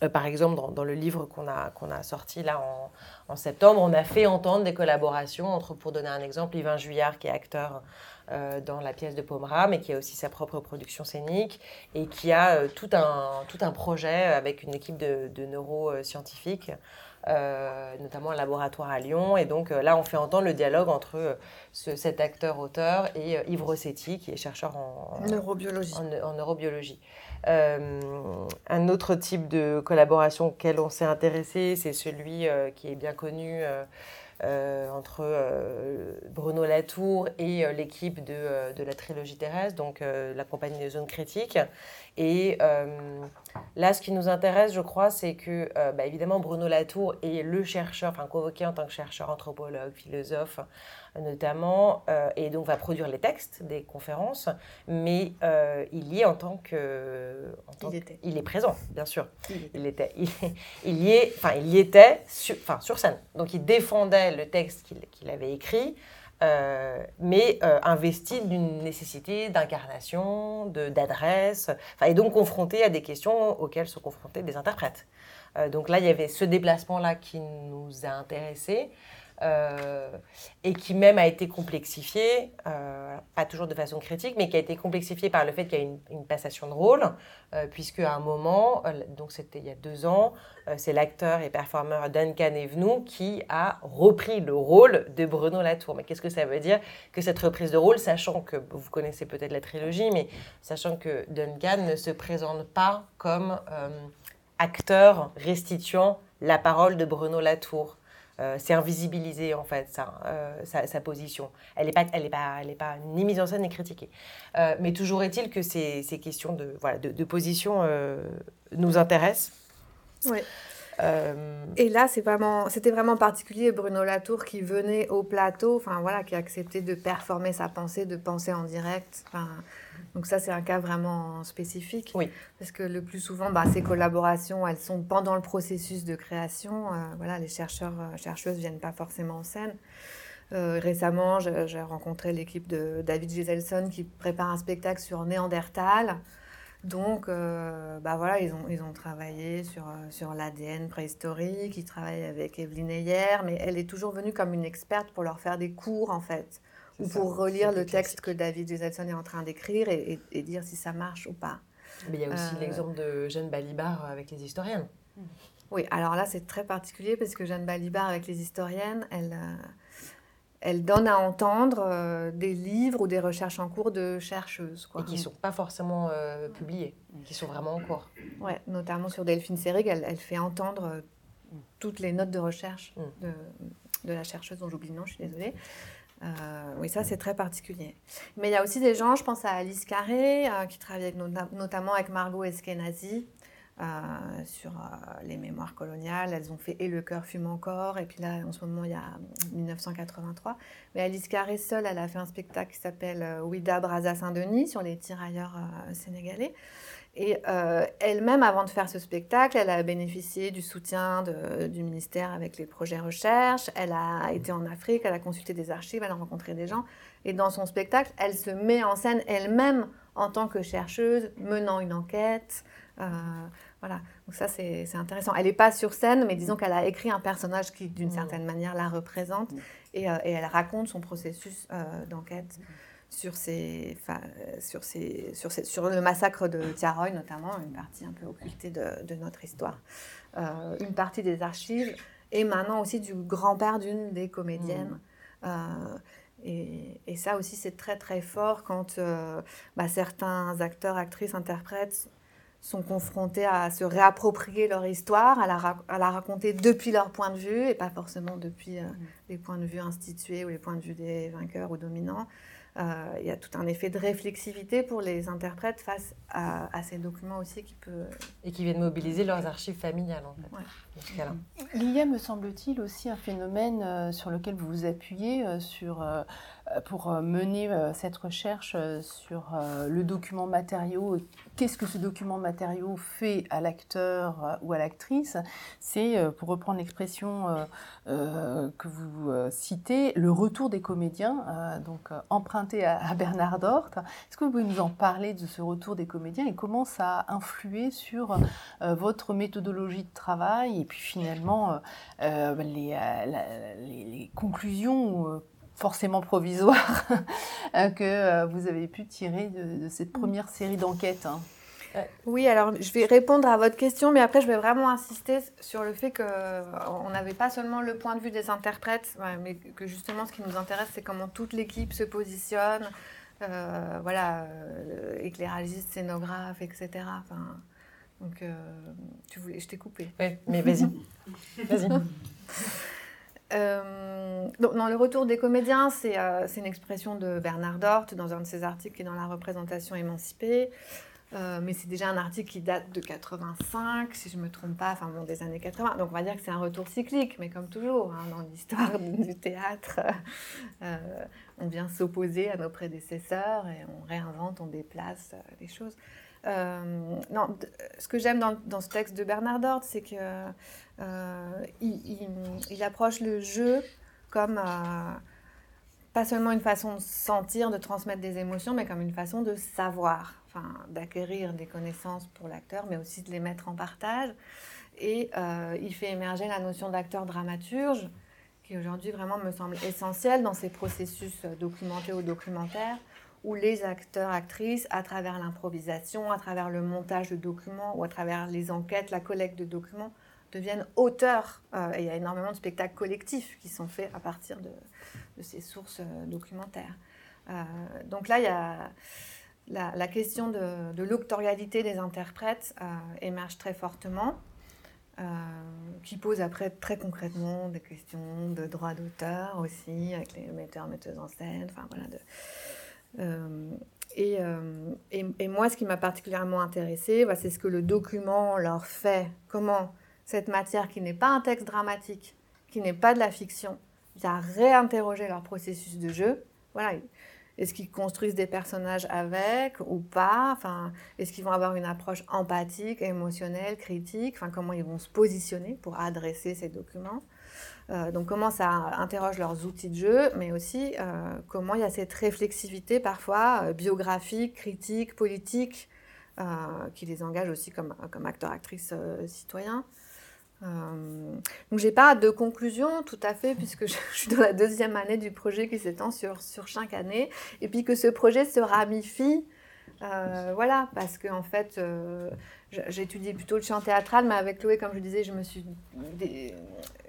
euh, par exemple, dans, dans le livre qu'on a, qu'on a sorti là en, en septembre, on a fait entendre des collaborations entre, pour donner un exemple, Yvain Juillard, qui est acteur euh, dans la pièce de Pomera, mais qui a aussi sa propre production scénique et qui a euh, tout, un, tout un projet avec une équipe de, de neuroscientifiques, euh, notamment un laboratoire à Lyon. Et donc euh, là, on fait entendre le dialogue entre euh, ce- cet acteur-auteur et Yves Rossetti, qui est chercheur en, en- neurobiologie. en, en neurobiologie. Euh, un autre type de collaboration auquel on s'est intéressé, c'est celui euh, qui est bien connu euh, entre Bruno Latour et l'équipe de, de la trilogie terrestre, donc la compagnie de zone critique. Et là, ce qui nous intéresse, je crois, c'est que, bah, évidemment, Bruno Latour est le chercheur, enfin convoqué en tant que chercheur, anthropologue, philosophe, notamment, euh, et donc va produire les textes des conférences, mais euh, il y est en tant que... en tant Il que- était. il est présent, bien sûr. Il était. Il était, il, il y est, enfin, il y était sur, enfin, sur scène. Donc, il défendait le texte qu'il avait écrit, euh, mais investi d'une nécessité d'incarnation, de- d'adresse, enfin, et donc confronté à des questions auxquelles sont confrontés des interprètes. Donc là, il y avait ce déplacement-là qui nous a intéressés. Euh, et qui même a été complexifié, euh, pas toujours de façon critique, mais qui a été complexifié par le fait qu'il y a une, une passation de rôle, euh, puisque à un moment, euh, donc c'était il y a deux ans, euh, c'est l'acteur et performeur Duncan Evenou qui a repris le rôle de Bruno Latour. Mais qu'est-ce que ça veut dire que cette reprise de rôle, sachant que vous connaissez peut-être la trilogie, mais sachant que Duncan ne se présente pas comme acteur restituant la parole de Bruno Latour. Euh, c'est invisibilisé en fait euh, sa, sa position. Elle n'est pas, elle est pas, elle est pas ni mise en scène ni critiquée. Euh, mais toujours est-il que ces, ces questions de, voilà, de, de position nous intéressent. Oui. Euh, Et là, c'est vraiment, c'était vraiment particulier Bruno Latour qui venait au plateau, enfin voilà, qui a accepté de performer sa pensée, de penser en direct. Enfin, donc ça, c'est un cas vraiment spécifique. Oui. Parce que le plus souvent, bah, ces collaborations, elles sont pendant le processus de création. Euh, voilà, les chercheurs, euh, chercheuses viennent pas forcément en scène. Euh, récemment, j'ai rencontré l'équipe de David Giselson qui prépare un spectacle sur Néandertal. Donc, euh, bah voilà, ils ont, ils ont travaillé sur, euh, sur l'ADN préhistorique, ils travaillent avec Evelyne Heyer, mais elle est toujours venue comme une experte pour leur faire des cours, en fait, ou ça, pour relire le texte classique. que David Giselson est en train d'écrire et, et- et dire si ça marche ou pas. Mais il y a aussi Euh, l'exemple de Jeanne Balibar avec les historiennes. Oui, alors là, c'est très particulier parce que Jeanne Balibar, avec les historiennes, elle, euh, elle donne à entendre euh, des livres ou des recherches en cours de chercheuses. Quoi. Et qui ne sont pas forcément euh, publiées, qui sont vraiment en cours. Ouais, notamment sur Delphine Seyrig, elle, elle fait entendre euh, toutes les notes de recherche Mm. de, de la chercheuse dont j'oublie le nom, je suis désolée. Euh, oui, ça c'est très particulier. Mais il y a aussi des gens, je pense à Alice Carré, euh, qui travaille avec, notamment avec Margot Eskenazi sur euh, les mémoires coloniales. Elles ont fait Et le cœur fume encore, et puis là en ce moment il y a 1983. Mais Alice Carré seule, elle a fait un spectacle qui s'appelle euh, Ouida Braza Saint-Denis sur les tirailleurs euh, sénégalais. Et euh, elle-même, avant de faire ce spectacle, elle a bénéficié du soutien du ministère avec les projets recherche. Elle a été en Afrique, elle a consulté des archives, elle a rencontré des gens. Et dans son spectacle, elle se met en scène elle-même en tant que chercheuse, menant une enquête. Euh, voilà, donc ça c'est intéressant. Elle n'est pas sur scène, mais disons qu'elle a écrit un personnage qui, d'une Mm. certaine manière, la représente. Et, euh, et elle raconte son processus euh, d'enquête sur, ces, enfin, euh, sur, sur, sur le massacre de Tiaroy, notamment, une partie un peu occultée de, de notre histoire. Euh, une partie des archives, et maintenant aussi du grand-père d'une des comédiennes. Et, et ça aussi, c'est très très fort quand bah, certains acteurs, actrices, interprètes sont confrontés à se réapproprier leur histoire, à la, ra- à la raconter depuis leur point de vue et pas forcément depuis euh, les points de vue institués ou les points de vue des vainqueurs ou dominants. Euh, Il y a tout un effet de réflexivité pour les interprètes face à, à ces documents aussi qui peut... Et qui viennent mobiliser leurs archives familiales, en fait, Ouais. Il y a, me semble-t-il, aussi un phénomène euh, sur lequel vous vous appuyez euh, sur, pour euh, mener euh, cette recherche euh, sur euh, le document matériau. Qu'est-ce que ce document matériau fait à l'acteur euh, ou à l'actrice? C'est, euh, pour reprendre l'expression euh, euh, que vous euh, citez, le retour des comédiens, euh, donc euh, emprunté à, Bernard Dort. Est-ce que vous pouvez nous en parler de ce retour des comédiens et comment ça a influé sur euh, votre méthodologie de travail et puis finalement euh, euh, les, euh, les- conclusions euh, forcément provisoires euh, que euh, vous avez pu tirer de, de cette première série d'enquêtes. hein. Oui, alors je vais répondre à votre question, mais après je vais vraiment insister sur le fait qu'on n'avait pas seulement le point de vue des interprètes, mais que justement ce qui nous intéresse, c'est comment toute l'équipe se positionne, euh, voilà, euh, éclairagiste, scénographe, etc. Enfin, donc, euh, tu voulais, je t'ai coupé. Ouais, mais vas-y. vas-y. Euh, donc, dans le retour des comédiens, c'est euh, c'est une expression de Bernard Dort dans un de ses articles qui est dans la représentation émancipée. Euh, mais c'est déjà un article qui date de 85, si je ne me trompe pas, enfin bon, des années 80. Donc on va dire que c'est un retour cyclique, mais comme toujours, hein, dans l'histoire du théâtre, euh, on vient s'opposer à nos prédécesseurs et on réinvente, on déplace les choses. Euh, non, d- ce que j'aime dans, ce texte de Bernard Dort, c'est que euh, approche le jeu comme euh, pas seulement une façon de sentir, de transmettre des émotions, mais comme une façon de savoir, enfin, d'acquérir des connaissances pour l'acteur, mais aussi de les mettre en partage. Et euh, il fait émerger la notion d'acteur dramaturge, qui aujourd'hui vraiment me semble essentielle dans ces processus euh, documentés ou documentaires, où les acteurs, actrices, à travers l'improvisation, à travers le montage de documents ou à travers les enquêtes, la collecte de documents, deviennent auteurs. Euh, et il y a énormément de spectacles collectifs qui sont faits à partir de, ces sources euh, documentaires. Euh, donc là, il y a la, question de, de l'octorialité des interprètes émerge très fortement, qui pose après très concrètement des questions de droit d'auteur aussi, avec les metteurs, metteuses en scène, enfin voilà. Et, euh, et, et moi, ce qui m'a particulièrement intéressée, bah, c'est ce que le document leur fait, comment cette matière qui n'est pas un texte dramatique, qui n'est pas de la fiction, vient réinterroger leur processus de jeu. Voilà. Est-ce qu'ils construisent des personnages avec ou pas? Enfin, Est-ce qu'ils vont avoir une approche empathique, émotionnelle, critique? Enfin, Comment ils vont se positionner pour adresser ces documents? Euh, Donc comment ça interroge leurs outils de jeu, mais aussi euh, comment il y a cette réflexivité parfois euh, biographique, critique, politique, qui les engage aussi comme, comme acteurs, actrices, citoyens. Donc j'ai pas de conclusion tout à fait puisque je, suis dans la deuxième année du projet qui s'étend sur, sur chaque année et puis que ce projet se ramifie Euh, voilà, parce que en fait, euh, j'étudiais plutôt le chant théâtral, mais avec Chloé, comme je disais, je me suis dé-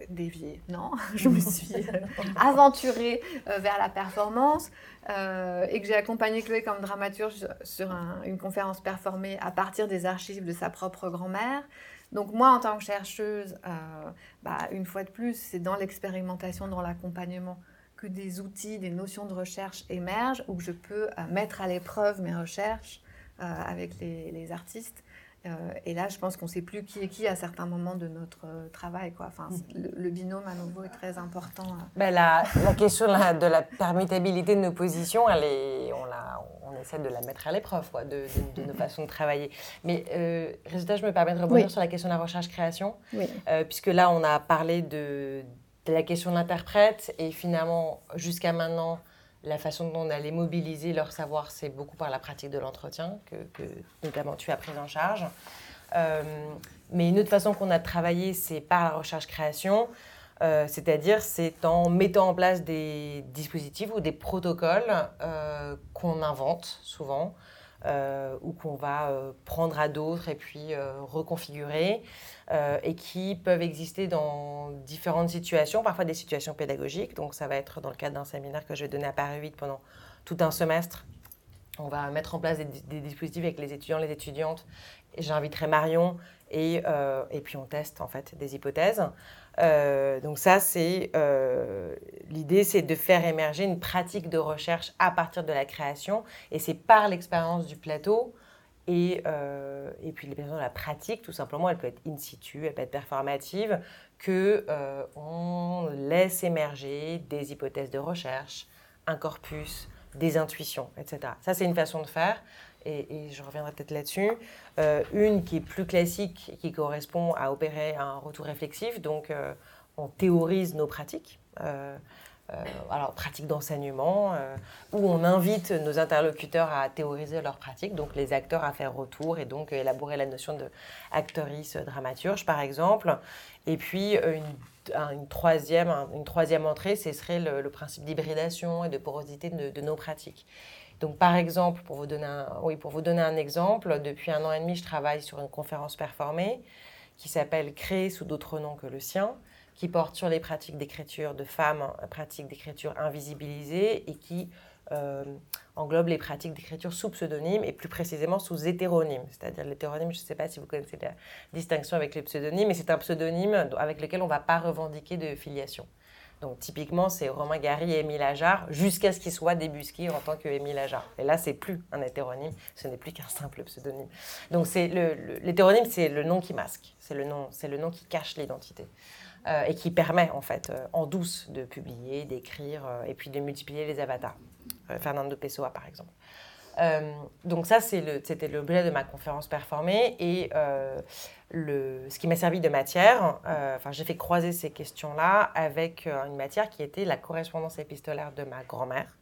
déviée, non, je me suis aventurée euh, vers la performance euh, et que j'ai accompagné Chloé comme dramaturge sur- sur un- une conférence performée à partir des archives de sa propre grand-mère. Donc moi, en tant que chercheuse, bah, une fois de plus, c'est dans l'expérimentation, dans l'accompagnement que des outils, des notions de recherche émergent, où je peux euh, mettre à l'épreuve mes recherches euh, avec les, les artistes. Euh, et là, je pense qu'on ne sait plus qui est qui à certains moments de notre travail. Quoi. Enfin, c'est- le, le binôme, à nouveau, est très important. Ben, la, la question de la, de la permutabilité de nos positions, elle est, on, la, on essaie de la mettre à l'épreuve, quoi, de, de- de nos façons de travailler. Mais euh, résultat, je me permets de rebondir Oui. sur la question de la recherche-création, Oui. euh, puisque là, on a parlé de la question de l'interprète, et finalement, jusqu'à maintenant, la façon dont on allait mobiliser leur savoir, c'est beaucoup par la pratique de l'entretien, que, notamment tu as prise en charge. Euh, mais une autre façon qu'on a de travailler, c'est par la recherche-création. Euh, c'est-à-dire c'est en mettant en place des dispositifs ou des protocoles euh, qu'on invente souvent ou qu'on va euh, prendre à d'autres et puis euh, reconfigurer euh, et qui peuvent exister dans différentes situations, parfois des situations pédagogiques. Donc ça va être dans le cadre d'un séminaire que je vais donner à Paris 8 pendant tout un semestre. On va mettre en place des, dispositifs avec les étudiants, les étudiantes. J'inviterai Marion et, euh, et puis on teste en fait des hypothèses. Euh, donc ça, c'est euh, l'idée, c'est de faire émerger une pratique de recherche à partir de la création, et c'est par l'expérience du plateau et, euh, et puis l'expérience de la pratique, tout simplement, elle peut être in situ, elle peut être performative, que on laisse émerger des hypothèses de recherche, un corpus, des intuitions, etc. Ça, c'est une façon de faire. Et, je reviendrai peut-être là-dessus. Euh, une qui est plus classique, qui correspond à opérer un retour réflexif. Donc, euh, on théorise nos pratiques. Euh, alors, pratiques d'enseignement, où on invite nos interlocuteurs à théoriser leurs pratiques, donc les acteurs à faire retour et donc élaborer la notion de dramaturge, par exemple. Et puis, une, un- une troisième, entrée, ce serait le, principe d'hybridation et de porosité de nos pratiques. Donc, par exemple, pour vous, donner un, oui, pour vous donner un exemple, depuis un an et demi, je travaille sur une conférence performée qui s'appelle Créer sous d'autres noms que le sien, qui porte sur les pratiques d'écriture de femmes, euh, pratiques d'écriture invisibilisées et qui euh, englobe les pratiques d'écriture sous pseudonyme et plus précisément sous hétéronyme. C'est-à-dire l'hétéronyme, je ne sais pas si vous connaissez la distinction avec les pseudonymes, mais c'est un pseudonyme avec lequel on ne va pas revendiquer de filiation. Donc typiquement, c'est Romain Gary et Émile Ajar, jusqu'à ce qu'il soit débusqué en tant que Émile Ajar. Et là, c'est plus un hétéronyme, ce n'est plus qu'un simple pseudonyme. Donc c'est l'hétéronyme, c'est le nom qui masque, c'est le nom, c'est le nom qui cache l'identité. Euh, et qui permet en fait euh, en douce de publier, d'écrire euh, et puis de multiplier les avatars. Fernando Pessoa par exemple. Donc ça, c'était l'objet de ma conférence performée et ce qui m'a servi de matière, euh, j'ai fait croiser ces questions-là avec euh, une matière qui était la correspondance épistolaire de ma grand-mère,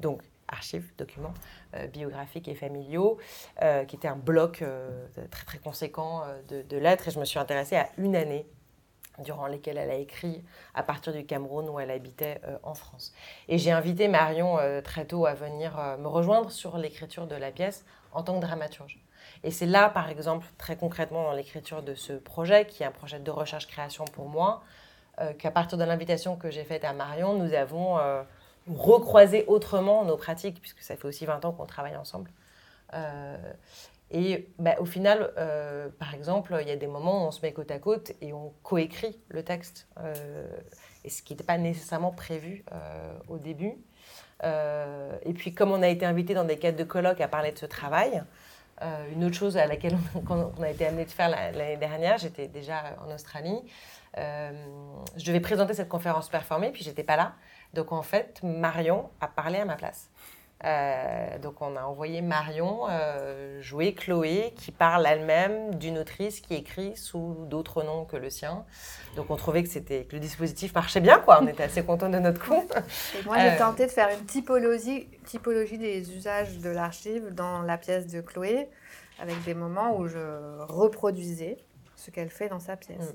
donc archives, documents euh, biographiques et familiaux, qui était un bloc très très conséquent de, de lettres et je me suis intéressée à une année durant lesquelles elle a écrit à partir du Cameroun où elle habitait en France. Et j'ai invité Marion très tôt à venir me rejoindre sur l'écriture de la pièce en tant que dramaturge. Et c'est là, par exemple, très concrètement dans l'écriture de ce projet, qui est un projet de recherche-création pour moi, euh, qu'à partir de l'invitation que j'ai faite à Marion, nous avons euh, recroisé autrement nos pratiques, puisque ça fait aussi 20 ans qu'on travaille ensemble. Euh, et bah, au final, par exemple, il y a des moments où on se met côte à côte et on coécrit le texte, et ce qui n'était pas nécessairement prévu au début. Et puis, comme on a été invité dans des cadres de colloques à parler de ce travail, euh, une autre chose à laquelle on, a été amené de faire la- l'année dernière, j'étais déjà en Australie, euh, je devais présenter cette conférence performée, puis j'étais pas là. Donc en fait, Marion a parlé à ma place. Euh, donc on a envoyé Marion euh, jouer Chloé qui parle elle-même d'une autrice qui écrit sous d'autres noms que le sien. Donc on trouvait que c'était que le dispositif marchait bien quoi. On était assez contents de notre coup. Et moi, j'ai Euh. tenté de faire une typologie, typologie des usages de l'archive dans la pièce de Chloé, avec des moments où je reproduisais ce qu'elle fait dans sa pièce.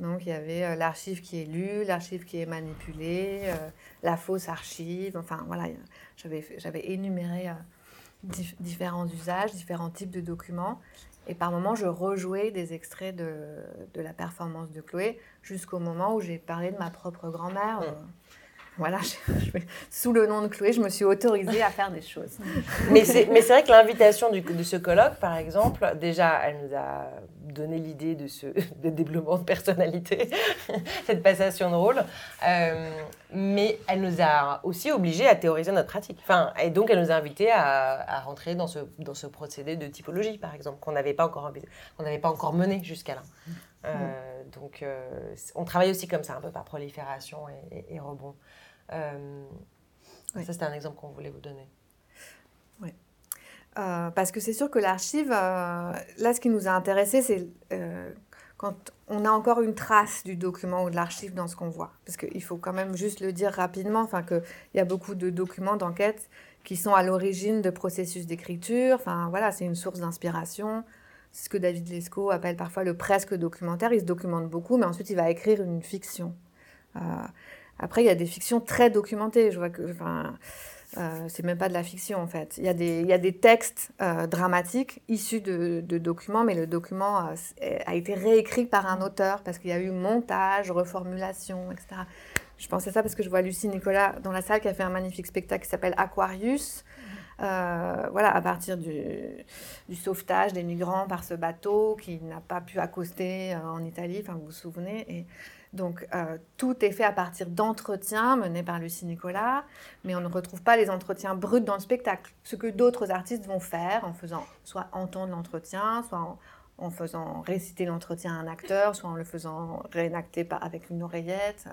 Donc, il y avait euh, l'archive qui est lue, l'archive qui est manipulée, euh, la fausse archive. Enfin, voilà, j'avais énuméré euh, dif- différents usages, différents types de documents. Et par moments, je rejouais des extraits de, de la performance de Chloé jusqu'au moment où j'ai parlé de ma propre grand-mère. Voilà, je- je- sous le nom de Chloé, je me suis autorisée à faire des choses. Mais c'est mais c'est vrai que l'invitation du- de ce colloque, par exemple, déjà, elle nous a donné l'idée de ce de développement de personnalité, cette passation de rôle. Euh, mais elle nous a aussi obligés à théoriser notre pratique. Enfin, et donc, elle nous a invités à, à rentrer dans ce, dans ce procédé de typologie, par exemple, qu'on n'avait pas, encore pas encore mené jusqu'à là. Euh, Donc, euh, on travaille aussi comme ça, un peu par prolifération et, et- et rebond. Euh, Oui. Ça, c'était un exemple qu'on voulait vous donner. Euh, parce que c'est sûr que l'archive, euh, là, ce qui nous a intéressé, c'est quand on a encore une trace du document ou de l'archive dans ce qu'on voit. Parce qu'il faut quand même juste le dire rapidement, enfin, qu'il y a beaucoup de documents d'enquête qui sont à l'origine de processus d'écriture. Enfin, voilà, c'est une source d'inspiration. C'est ce que David Lescaut appelle parfois le presque documentaire. Il se documente beaucoup, mais ensuite il va écrire une fiction. Euh, après, il y a des fictions très documentées. Je vois que, enfin, euh, c'est même pas de la fiction en fait. Il y a des, il y a des textes euh, dramatiques issus de, documents, mais le document euh, a été réécrit par un auteur parce qu'il y a eu montage, reformulation, etc. Je pense à ça parce que je vois Lucie Nicolas dans la salle qui a fait un magnifique spectacle qui s'appelle Aquarius. Euh, voilà, à partir du, du sauvetage des migrants par ce bateau qui n'a pas pu accoster en Italie, enfin vous vous souvenez. Et donc euh, tout est fait à partir d'entretiens menés par Lucie Nicolas, mais on ne retrouve pas les entretiens bruts dans le spectacle. Ce que d'autres artistes vont faire en faisant soit entendre l'entretien, soit en, faisant réciter l'entretien à un acteur, soit en le faisant réénacter par- avec une oreillette.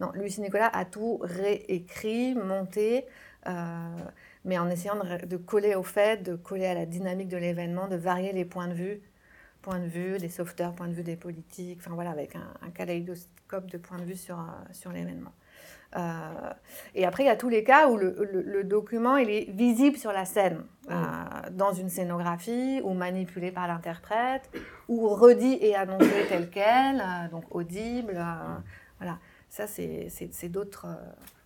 Non, Lucie Nicolas a tout réécrit, monté, euh, mais en essayant de coller au fait, de coller à la dynamique de l'événement, de varier les points de vue, points de vue des sauveteurs, points de vue des politiques, enfin voilà, avec un, un kaléidoscope de points de vue sur, euh, sur l'événement. Euh, et après, il y a tous les cas où le, le- le document il est visible sur la scène, euh, dans une scénographie, ou manipulé par l'interprète, ou redit et annoncé tel quel, euh, donc audible. voilà, ça, c'est d'autres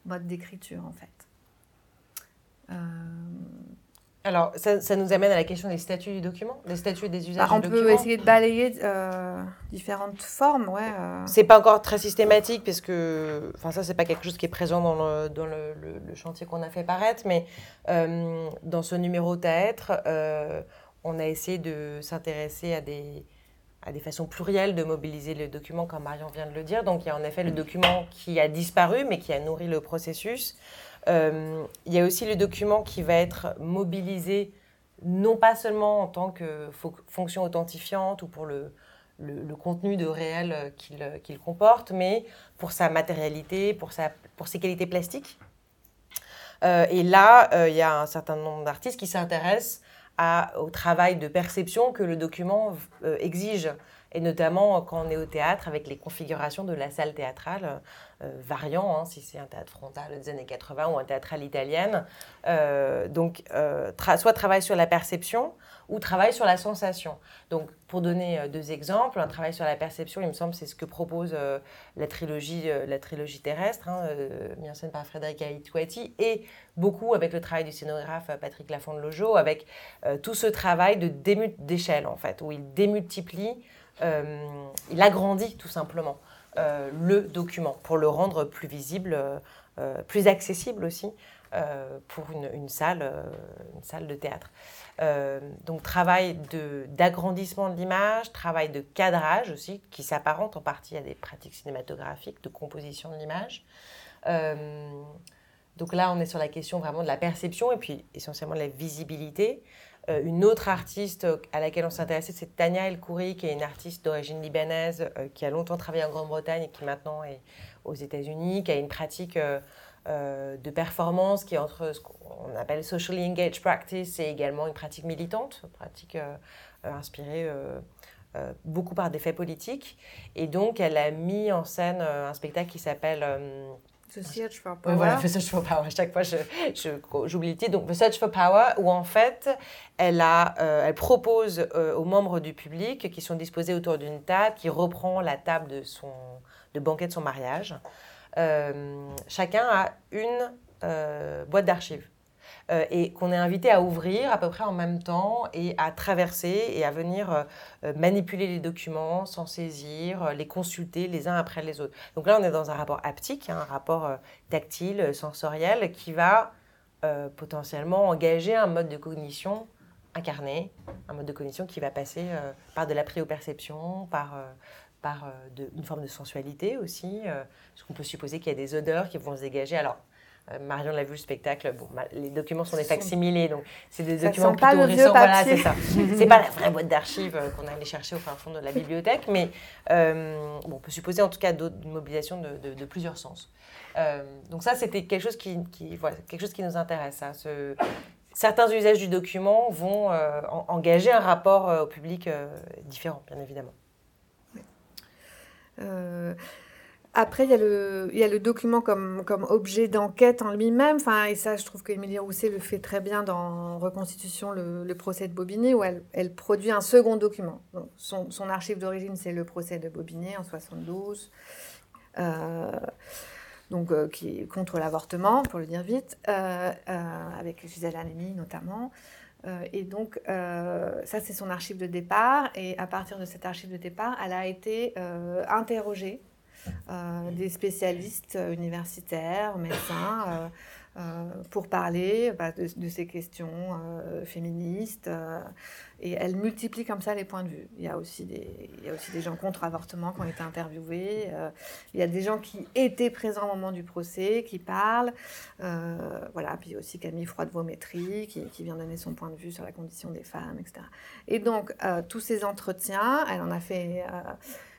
modes d'écriture, en fait. Alors, ça, ça nous amène à la question des statuts du document, des statuts des usages bah, on du peut document. essayer de balayer euh, différentes formes, ouais. euh. C'est pas encore très systématique parce que, enfin ça c'est pas quelque chose qui est présent dans le, dans le, le- le chantier qu'on a fait paraître, mais euh, dans ce numéro Taêtre, euh, on a essayé de s'intéresser à des, à des façons plurielles de mobiliser le document, comme Marion vient de le dire. Donc il y a en effet le document qui a disparu mais qui a nourri le processus. Euh, il y a aussi le document qui va être mobilisé non pas seulement en tant que fo- fonction authentifiante ou pour le, contenu de réel euh, qu'il euh, qu'il comporte, mais pour sa matérialité, pour, ses qualités plastiques. Et là, il y a un certain nombre d'artistes qui s'intéressent au travail de perception que le document exige, et notamment quand on est au théâtre avec les configurations de la salle théâtrale, euh, variant, hein, si c'est un théâtre frontal des années 80 ou un théâtre à l'italienne. Euh, donc, euh, soit travail sur la perception ou travail sur la sensation. Donc, pour donner deux exemples, un travail sur la perception, il me semble, c'est ce que propose la, trilogie, la trilogie terrestre, hein, mise en scène par Frédéric Aïtouati, et beaucoup avec le travail du scénographe Patrick Lafont de Lojo, avec tout ce travail de d'échelle, en fait, où il démultiplie, il agrandit tout simplement euh, le document pour le rendre plus visible, euh, euh, plus accessible aussi pour une, salle, une salle de théâtre. Donc travail d'agrandissement de, l'image, travail de cadrage aussi, qui s'apparente en partie à des pratiques cinématographiques de composition de l'image. Donc là, on est sur la question vraiment de la perception et puis essentiellement de la visibilité. Euh, une autre artiste à laquelle on s'intéressait, c'est Tania El Khoury, qui est une artiste d'origine libanaise, euh, qui a longtemps travaillé en Grande-Bretagne et qui maintenant est aux États-Unis, qui a une pratique euh, euh, de performance qui est entre ce qu'on appelle socially engaged practice et également une pratique militante, une pratique euh, euh, inspirée euh, euh, beaucoup par des faits politiques. Et donc, elle a mis en scène euh, un spectacle qui s'appelle euh, The Search for Power. voilà, The Search for Power. À chaque fois, j'oublie le titre. Donc, The Search for Power, où en fait, elle, a, euh, elle propose euh, aux membres du public qui sont disposés autour d'une table, qui reprend la table de, son, de banquet de son mariage. Euh, chacun a une boîte d'archives. Euh, et qu'on est invité à ouvrir à peu près en même temps et à traverser et à venir euh, euh, manipuler les documents, s'en saisir, les consulter les uns après les autres. Donc là, on est dans un rapport haptique, hein, un rapport tactile, sensoriel, qui va potentiellement engager un mode de cognition incarné, un mode de cognition qui va passer par de la prioperception, par, par une forme de sensualité aussi, parce qu'on peut supposer qu'il y a des odeurs qui vont se dégager. Alors, euh, Marion l'a vu le spectacle, bon, les documents sont des facsimilés, donc c'est des Ça documents plutôt récents. Voilà, c'est ça. c'est pas la vraie boîte d'archives euh, qu'on allait chercher au fin fond de la bibliothèque, mais euh, bon, on peut supposer en tout cas d'autres- une mobilisation de, de- de plusieurs sens. Euh, donc ça, c'était quelque chose qui, qui- voilà, quelque chose qui nous intéresse. ce- certains usages du document vont en- engager un rapport au public différent, bien évidemment. Après, il y, a le, il y a le document comme, comme objet d'enquête en lui-même. Enfin, et ça, je trouve qu'Émilie Rousset le fait très bien dans Reconstitution, le, procès de Bobigny, où elle, produit un second document. Son, son archive d'origine, c'est le procès de Bobigny en 72. Euh, donc, euh, qui est contre l'avortement, pour le dire vite, euh, euh, avec Gisèle Halimi notamment. Euh, et donc, ça, c'est son archive de départ. Et à partir de cette archive de départ, elle a été interrogée des spécialistes euh, universitaires, médecins, euh, euh, pour parler bah, de, ces questions euh, féministes. euh, et elle multiplie comme ça les points de vue. Il y a aussi des, il y a aussi des gens contre avortement qui ont été interviewés. euh, il y a des gens qui étaient présents au moment du procès, qui parlent. Euh, voilà, puis aussi Camille Froide-Vaumétry qui, vient donner son point de vue sur la condition des femmes, etc. Et donc, euh, tous ces entretiens, elle en a fait euh,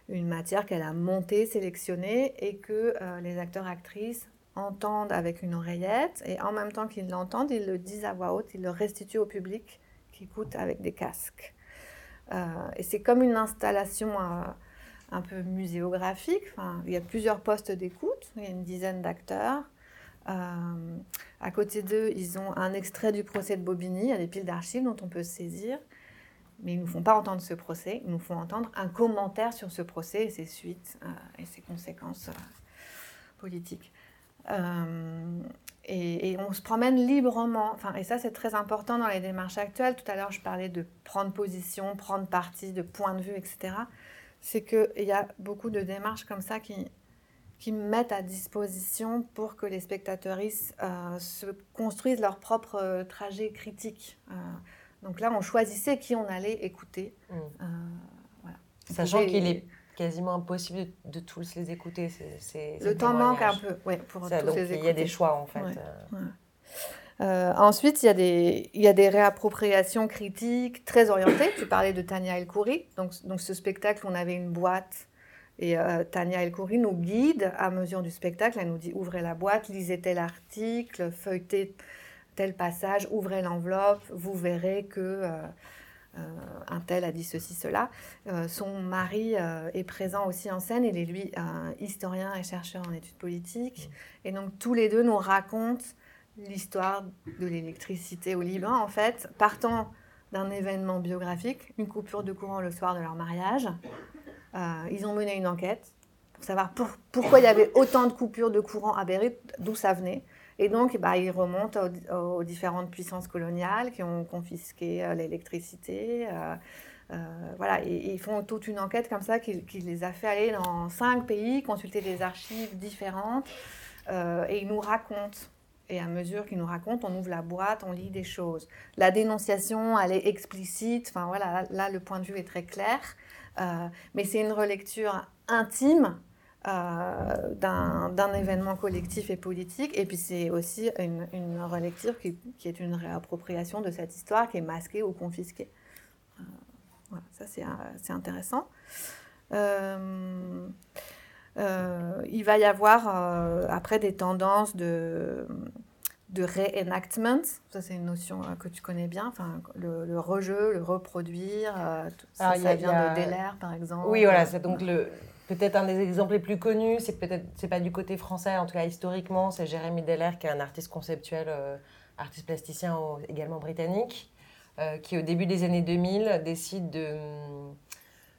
une matière qu'elle a montée, sélectionnée, et que euh, les acteurs-actrices entendent avec une oreillette, et en même temps qu'ils l'entendent, ils le disent à voix haute, ils le restituent au public qui écoute avec des casques. Euh, et c'est comme une installation euh, un peu muséographique. Enfin, il y a plusieurs postes d'écoute, il y a une dizaine d'acteurs. À côté d'eux, ils ont un extrait du procès de Bobigny, il y a des piles d'archives dont on peut se saisir. Mais ils ne nous font pas entendre ce procès, ils nous font entendre un commentaire sur ce procès et ses suites euh, et ses conséquences euh, politiques. Euh, et, on se promène librement. Enfin, et ça, c'est très important dans les démarches actuelles. Tout à l'heure, je parlais de prendre position, prendre parti, de point de vue, etc. C'est qu'il y a beaucoup de démarches comme ça qui, qui mettent à disposition pour que les spectateuristes se construisent leur propre trajet critique. Donc là, on choisissait qui on allait écouter. Mm. Euh, voilà. Sachant qu'il est quasiment impossible de, tous les écouter. Le temps manque un peu ouais, pour Ça, tous donc les il écouter. y a des choix en fait. Ouais. euh. Euh, ensuite, il y, a des, il y a des réappropriations critiques très orientées. Tu parlais de Tania El Khoury. Donc, donc ce spectacle, on avait une boîte et euh, Tania El Khoury nous guide à mesure du spectacle. Elle nous dit ouvrez la boîte, lisez tel article, feuilletez tel passage, ouvrez l'enveloppe, vous verrez que euh, euh, un tel a dit ceci, cela. Euh, son mari est présent aussi en scène. Il est lui un historien et chercheur en études politiques. Et donc tous les deux nous racontent l'histoire de l'électricité au Liban, en fait, partant d'un événement biographique, une coupure de courant le soir de leur mariage. Ils ont mené une enquête pour savoir pour- pourquoi il y avait autant de coupures de courant à Beyrouth, d'où ça venait. Et donc, bah, ils remontent aux, différentes puissances coloniales qui ont confisqué euh, l'électricité. euh, euh, voilà, et, ils font toute une enquête comme ça qui, les a fait aller dans cinq pays, consulter des archives différentes, et ils nous racontent. Et à mesure qu'ils nous racontent, on ouvre la boîte, on lit des choses. La dénonciation, elle est explicite. Enfin voilà, là, le point de vue est très clair. Mais c'est une relecture intime euh, d'un événement collectif et politique. Et puis c'est aussi une, une relecture qui, qui est une réappropriation de cette histoire qui est masquée ou confisquée. Euh, voilà, ça c'est euh, intéressant. Euh, il va y avoir après des tendances de, de reenactment. Ça, c'est une notion euh, que tu connais bien. Enfin, le, le rejeu, le reproduire. euh, tout- ça, ça a- vient a- de Deller, par exemple. Oui, voilà, c'est donc le peut-être un des exemples les plus connus, c'est peut-être c'est pas du côté français, en tout cas historiquement, c'est Jérémy Deller qui est un artiste conceptuel, euh, artiste plasticien également britannique, euh, qui au début des années 2000 décide de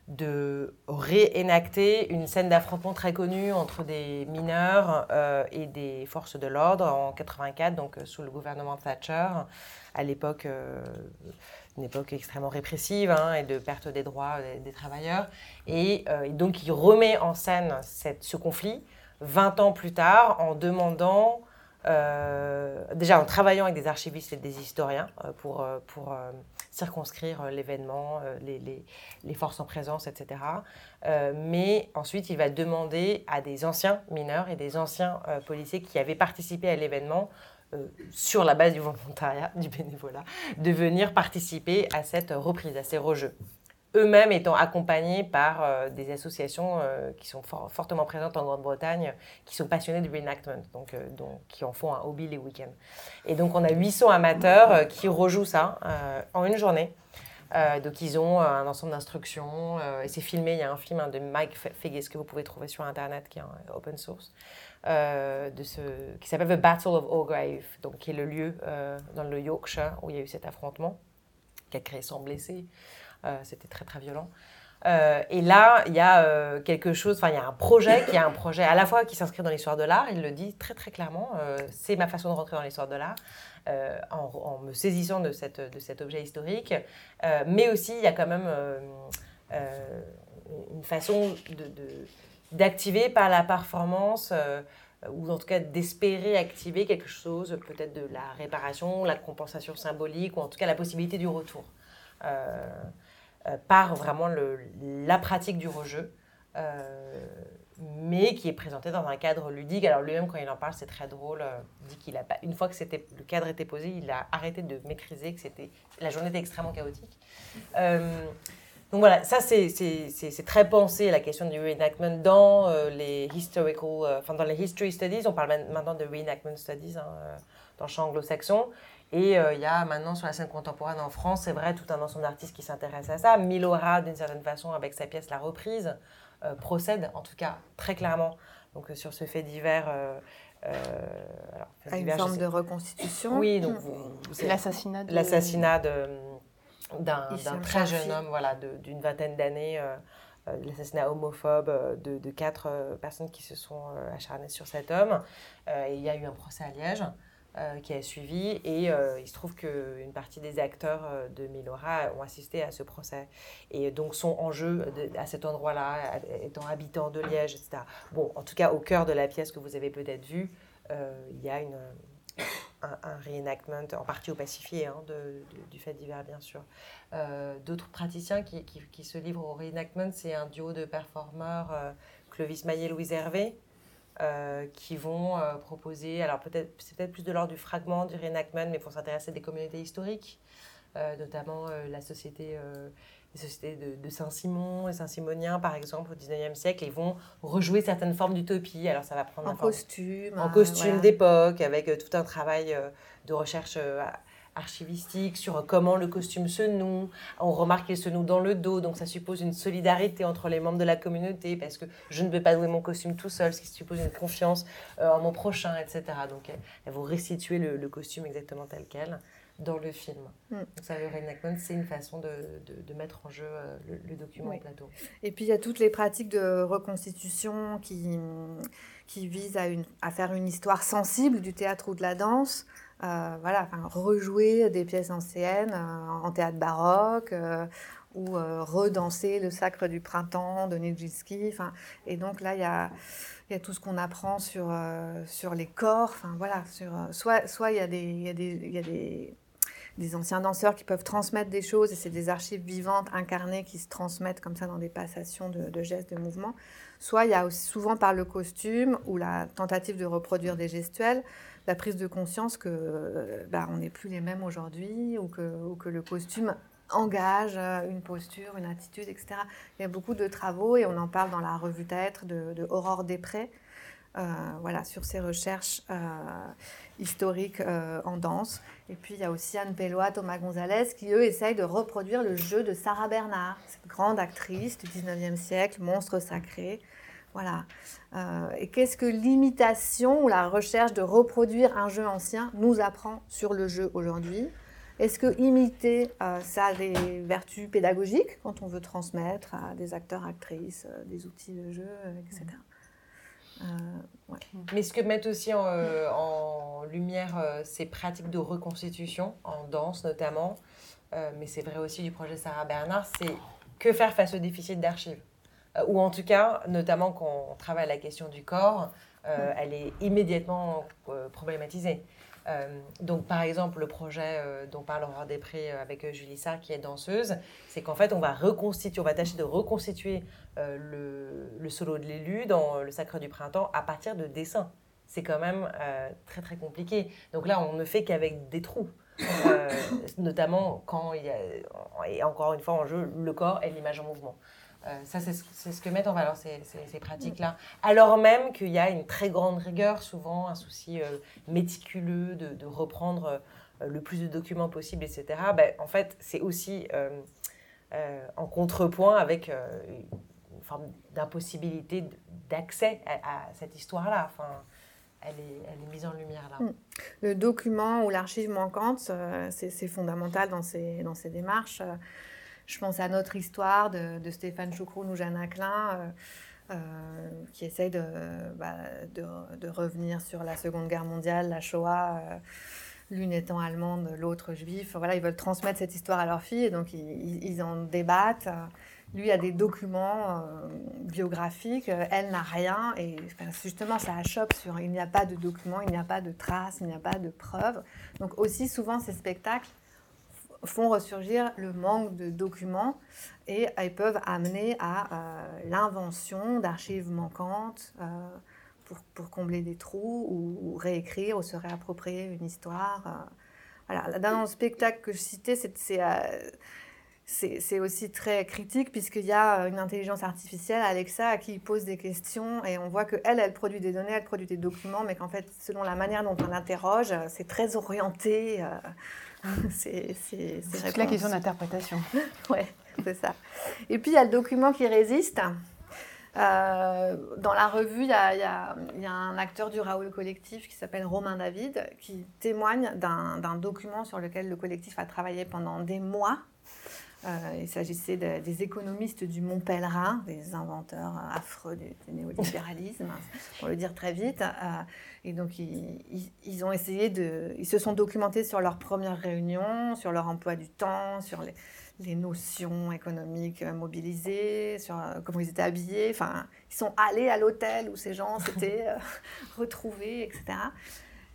de réénacter une scène d'affrontement très connue entre des mineurs euh, et des forces de l'ordre en 84, donc sous le gouvernement Thatcher, à l'époque, une époque extrêmement répressive hein, et de perte des droits des, travailleurs. Et, euh, et donc il remet en scène ce conflit 20 ans plus tard en demandant, euh, déjà en travaillant avec des archivistes et des historiens euh, pour, pour circonscrire l'événement, les, les- forces en présence, etc. Mais ensuite, il va demander à des anciens mineurs et des anciens policiers qui avaient participé à l'événement, euh, sur la base du volontariat, du bénévolat, de venir participer à cette reprise, à ces rejeux. Eux-mêmes étant accompagnés par euh, des associations euh, qui sont for- fortement présentes en Grande-Bretagne, qui sont passionnées du reenactment, donc, donc qui en font un hobby les week-ends. Et donc on a 800 amateurs qui rejouent ça en une journée. Donc ils ont un ensemble d'instructions et c'est filmé. Il y a un film de Mike Fe- Figgis que vous pouvez trouver sur internet qui est en open source euh, de ce, qui s'appelle The Battle of Orgrave, donc qui est le lieu euh, dans le Yorkshire où il y a eu cet affrontement qui a créé 100 blessés. Euh, C'était très très violent. Et là, il y a quelque chose, enfin, il y a un projet qui est un projet à la fois qui s'inscrit dans l'histoire de l'art, il le dit très très clairement, c'est ma façon de rentrer dans l'histoire de l'art, en, me saisissant de, cet objet historique, mais aussi il y a quand même une façon de- d'activer par la performance, euh, ou en tout cas d'espérer activer quelque chose, peut-être de la réparation, la compensation symbolique, ou en tout cas la possibilité du retour. Euh, euh, par vraiment le- la pratique du rejeu, mais qui est présenté dans un cadre ludique. Alors lui-même, quand il en parle, c'est très drôle. Il dit qu'il a pas, une fois que le cadre était posé, il a arrêté de maîtriser que c'était, la journée était extrêmement chaotique. Donc voilà, ça c'est, très pensé la question du reenactment dans euh, les historical, euh, enfin dans les history studies. On parle maintenant de reenactment studies hein, euh, dans le champ anglo-saxon. Et euh, il y a maintenant sur la scène contemporaine en France, c'est vrai, tout un ensemble d'artistes qui s'intéressent à ça. Milora, d'une certaine façon, avec sa pièce La Reprise, procède en tout cas très clairement donc, sur ce fait divers. euh, alors, À une divers, forme de reconstitution. Oui, donc L'assassinat de... l'assassinat de- d'un très jeune homme voilà, d'une vingtaine d'années, euh, euh, l'assassinat homophobe euh, de, de quatre euh, personnes qui se sont euh, acharnées sur cet homme. Et il y a eu un procès à Liège qui a suivi et il se trouve qu'une partie des acteurs de Milora ont assisté à ce procès et donc sont en jeu de- à cet endroit-là, étant habitants de Liège, etc. Bon, en tout cas, au cœur de la pièce que vous avez peut-être vue, il y a une, un, un en partie opacifié, hein, de, du fait divers, bien sûr. Euh, D'autres praticiens qui, qui- se livrent au reenactment, c'est un duo de performeurs, euh, Clovis Maillet et Louise Hervé, euh, qui vont euh, proposer, alors peut-être c'est peut-être plus de l'ordre du fragment du reenactment, mais pour s'intéresser à des communautés historiques, notamment la société, les sociétés de, de Saint-Simon et Saint-Simonien, par exemple, au 19e siècle, ils vont rejouer certaines formes d'utopie. Alors ça va prendre En forme costume. en euh, costume d'époque, avec euh, tout un travail euh, de recherche euh, archivistique sur comment le costume se noue. On remarque qu'il se noue dans le dos, donc ça suppose une solidarité entre les membres de la communauté, parce que je ne peux pas nouer mon costume tout seul, ce qui suppose une confiance en mon prochain, etc. Donc elles, elles vont restituer le, le costume exactement tel quel dans le film. Mm. Donc ça, le reenactment, c'est une façon de, de- de mettre en jeu euh, le, le document Oui. au plateau. Et puis il y a toutes les pratiques de reconstitution qui, qui visent à, une, à faire une histoire sensible du théâtre ou de la danse. Euh, voilà, enfin, rejouer des pièces anciennes euh, en théâtre baroque euh, ou redanser le sacre du printemps de Nijinsky. Et donc là, il y a, y a tout ce qu'on apprend sur, sur les corps. Enfin, voilà, sur, soit, soit il y a des, y a des, il y a des des anciens danseurs qui peuvent transmettre des choses, et c'est des archives vivantes, incarnées, qui se transmettent comme ça dans des passations de, gestes, de mouvements. Soit il y a aussi souvent par le costume ou la tentative de reproduire des gestuels, la prise de conscience que euh, bah, on n'est plus les mêmes aujourd'hui, ou que, ou que le costume engage euh, une posture, une attitude, etc. Il y a beaucoup de travaux, et on en parle dans la revue Têtre de, de Aurore Després, voilà, sur ses recherches euh, historiques euh, en danse. Et puis il y a aussi Anne Pellois, Thomas Gonzalez, qui eux essayent de reproduire le jeu de Sarah Bernard, cette grande actrice du 19e siècle, monstre sacré. Voilà. Euh, et qu'est-ce que l'imitation ou la recherche de reproduire un jeu ancien nous apprend sur le jeu aujourd'hui? Est-ce que imiter, euh, ça a des vertus pédagogiques quand on veut transmettre à des acteurs, actrices, euh, des outils de jeu, euh, etc. Euh, ouais. Mais ce que mettent aussi en, euh, en lumière euh, ces pratiques de reconstitution, en danse notamment, euh, mais c'est vrai aussi du projet Sarah Bernard, c'est que faire face au déficit d'archives Euh, Ou en tout cas, notamment quand on travaille la question du corps, euh, elle est immédiatement euh, problématisée. Euh, donc, par exemple, le projet euh, dont parle Aurore Després euh, avec Julie Sarr, qui est danseuse, c'est qu'en fait, on va reconstituer, on va tâcher de reconstituer le, solo de l'élu dans le Sacre du Printemps à partir de dessins. C'est quand même très très compliqué. Donc là, on ne fait qu'avec des trous. Notamment quand il y a, et encore une fois en jeu, le corps et l'image en mouvement. Euh, ça, c'est ce, que mettent en valeur ces, ces- ces pratiques-là. Alors même qu'il y a une très grande rigueur, souvent un souci euh, méticuleux de, de reprendre euh, le plus de documents possible, etc. Ben, en fait, c'est aussi euh, euh, en contrepoint avec euh, une forme d'impossibilité d'accès à, à cette histoire-là. Enfin, elle est, elle est mise en lumière là. Mm. Le document ou l'archive manquante, euh, c'est c'est fondamental dans ces, dans ces démarches. Je pense à notre histoire de, Stéphane Choucroune ou Jeanne Aclin, euh, euh, qui essayent de, bah, de, revenir sur la Seconde Guerre mondiale, la Shoah, euh, l'une étant allemande, l'autre juif. Voilà, ils veulent transmettre cette histoire à leur fille et donc ils, en débattent. Lui a des documents biographiques, elle n'a rien et justement ça achoppe sur il n'y a pas de documents, il n'y a pas de traces, il n'y a pas de preuves. Donc aussi souvent ces spectacles font ressurgir le manque de documents et ils peuvent amener à euh, l'invention d'archives manquantes euh, pour, pour combler des trous ou, réécrire ou se réapproprier une histoire. euh. Voilà. Dans le spectacle que je citais, c'est- euh, aussi très critique puisqu'il y a une intelligence artificielle, Alexa, à qui pose des questions et on voit qu'elle, elle produit des données, elle produit des documents, mais qu'en fait, selon la manière dont on l'interroge, euh, c'est très orienté. c'est c'est- ces C'est la question d'interprétation. Ouais, c'est ça. Et puis, il y a le document qui résiste. Euh, dans la revue, il y, y y a un acteur du Raoul Collectif qui s'appelle Romain David qui témoigne d'un document sur lequel le collectif a travaillé pendant des mois. Euh, il s'agissait de- des économistes du Mont Pèlerin, des inventeurs euh, affreux du, du néolibéralisme, pour le dire très vite. Euh, et donc, ils, ils- ils ont essayé de. Ils se sont documentés sur leur première réunion, sur leur emploi du temps, sur les, les notions économiques mobilisées, sur comment ils étaient habillés. Enfin, ils sont allés à l'hôtel où ces gens s'étaient euh, retrouvés, etc.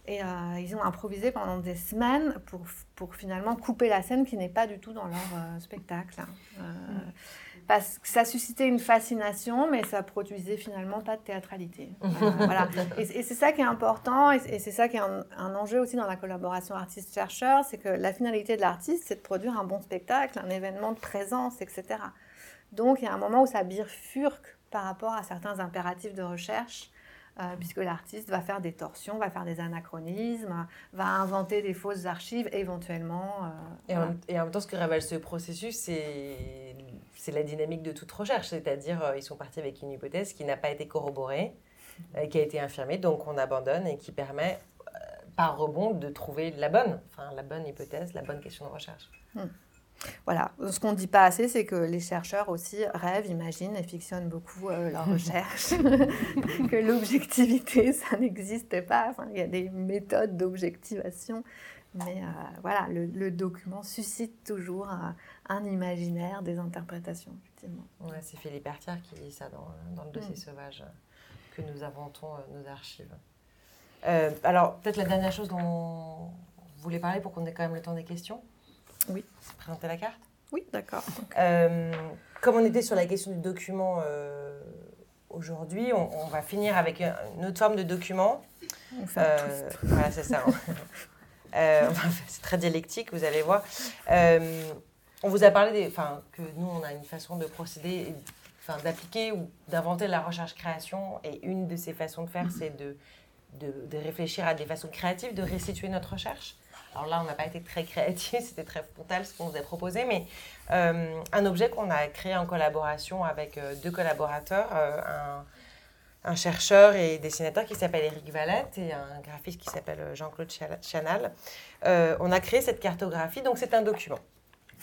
Et euh, ils ont improvisé pendant des semaines pour, pour finalement couper la scène qui n'est pas du tout dans leur euh, spectacle. Euh, Parce que ça suscitait une fascination, mais ça produisait finalement pas de théâtralité. Voilà. Et, et c'est ça qui est important, et, et c'est ça qui est un, un enjeu aussi dans la collaboration artiste-chercheur, c'est que la finalité de l'artiste, c'est de produire un bon spectacle, un événement de présence, etc. Donc il y a un moment où ça bifurque par rapport à certains impératifs de recherche, euh, puisque l'artiste va faire des torsions, va faire des anachronismes, va inventer des fausses archives, éventuellement. euh, Et, en, voilà. même- et en même temps, ce que révèle ce processus, c'est la dynamique de toute recherche. C'est-à-dire, euh, ils sont partis avec une hypothèse qui n'a pas été corroborée, qui a été infirmée, donc on abandonne et qui permet, par rebond, de trouver la bonne, enfin, la bonne hypothèse, la bonne question de recherche. Voilà. Ce qu'on ne dit pas assez, c'est que les chercheurs aussi rêvent, imaginent et fictionnent beaucoup euh, leurs recherches. que l'objectivité, ça n'existe pas. Enfin, il y a des méthodes d'objectivation. Mais euh, voilà, le, le document suscite toujours euh, un imaginaire, des interprétations, effectivement. Ouais, c'est Philippe Hertière qui dit ça dans, dans le dossier sauvage, euh, que nous inventons nos archives. Alors, peut-être la dernière chose dont vous voulez parler pour qu'on ait quand même le temps des questions Oui. C'est présenter la carte Oui, d'accord. Euh, comme on était sur la question du document euh, aujourd'hui, on, on va finir avec un- une autre forme de document. On fait un Euh, voilà, c'est ça. C'est très dialectique, vous allez voir. On vous a parlé des, que nous, on a une façon de procéder, d'appliquer ou d'inventer la recherche-création. Et une de ces façons de faire, c'est de, de, de réfléchir à des façons créatives de restituer notre recherche. Alors là, on n'a pas été très créatif, c'était très frontal ce qu'on vous a proposé, mais euh, un objet qu'on a créé en collaboration avec euh, deux collaborateurs, euh, un, chercheur et dessinateur qui s'appelle Eric Valette et un graphiste qui s'appelle Jean-Claude Chana- Chanal. On a créé cette cartographie, donc c'est un document.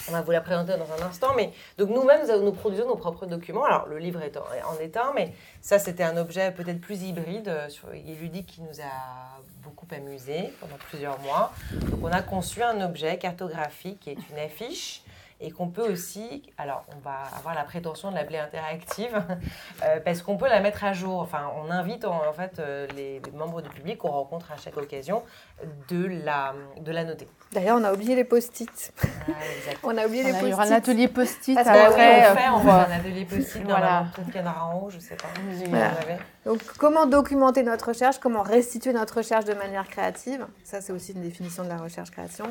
On va vous la présenter dans un instant, mais donc nous-mêmes, nous, produisons nos propres documents. Alors le livre est en, en est un, mais ça c'était un objet peut-être plus hybride euh, sur- et ludique qui nous a beaucoup amusé pendant plusieurs mois. Donc on a conçu un objet cartographique qui est une affiche et qu'on peut aussi, alors on va avoir la prétention de l'appeler interactive, euh, parce qu'on peut la mettre à jour. Enfin, on invite en, fait euh, les membres du public qu'on rencontre à chaque occasion de la, de la noter. D'ailleurs, on a oublié les post-it. Ah. On a oublié les il y aura un post-it. atelier post-it après. on euh, fait, on fait euh, un atelier. Voilà. Normalement, peut-être qu'il y en aura en haut, je sais pas. Voilà. Donc, comment documenter notre recherche Comment restituer notre recherche de manière créative? Ça, c'est aussi une définition de la recherche-création.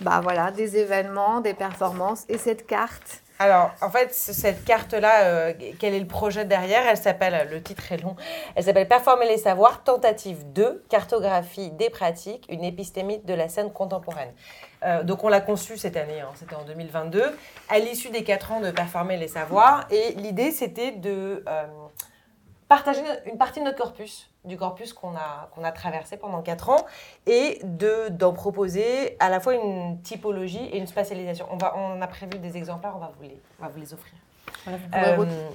Bah voilà, des événements, des performances et cette carte. Alors, en fait, cette carte-là, euh, quel est le projet derrière? Elle s'appelle, le titre est long, elle s'appelle Performer les savoirs, tentative 2, cartographie des pratiques, une épistémie de la scène contemporaine. Euh, donc, on l'a conçue cette année, hein, c'était en 2022, à l'issue des 4 ans de Performer les savoirs. Et l'idée, c'était de euh, partager une partie de notre corpus, du corpus qu'on a, qu'on a traversé pendant 4 ans, et de, d'en proposer à la fois une typologie et une spatialisation. On, va, on a prévu des exemplaires, on va vous les, on va vous les offrir. voilà, vous Euh,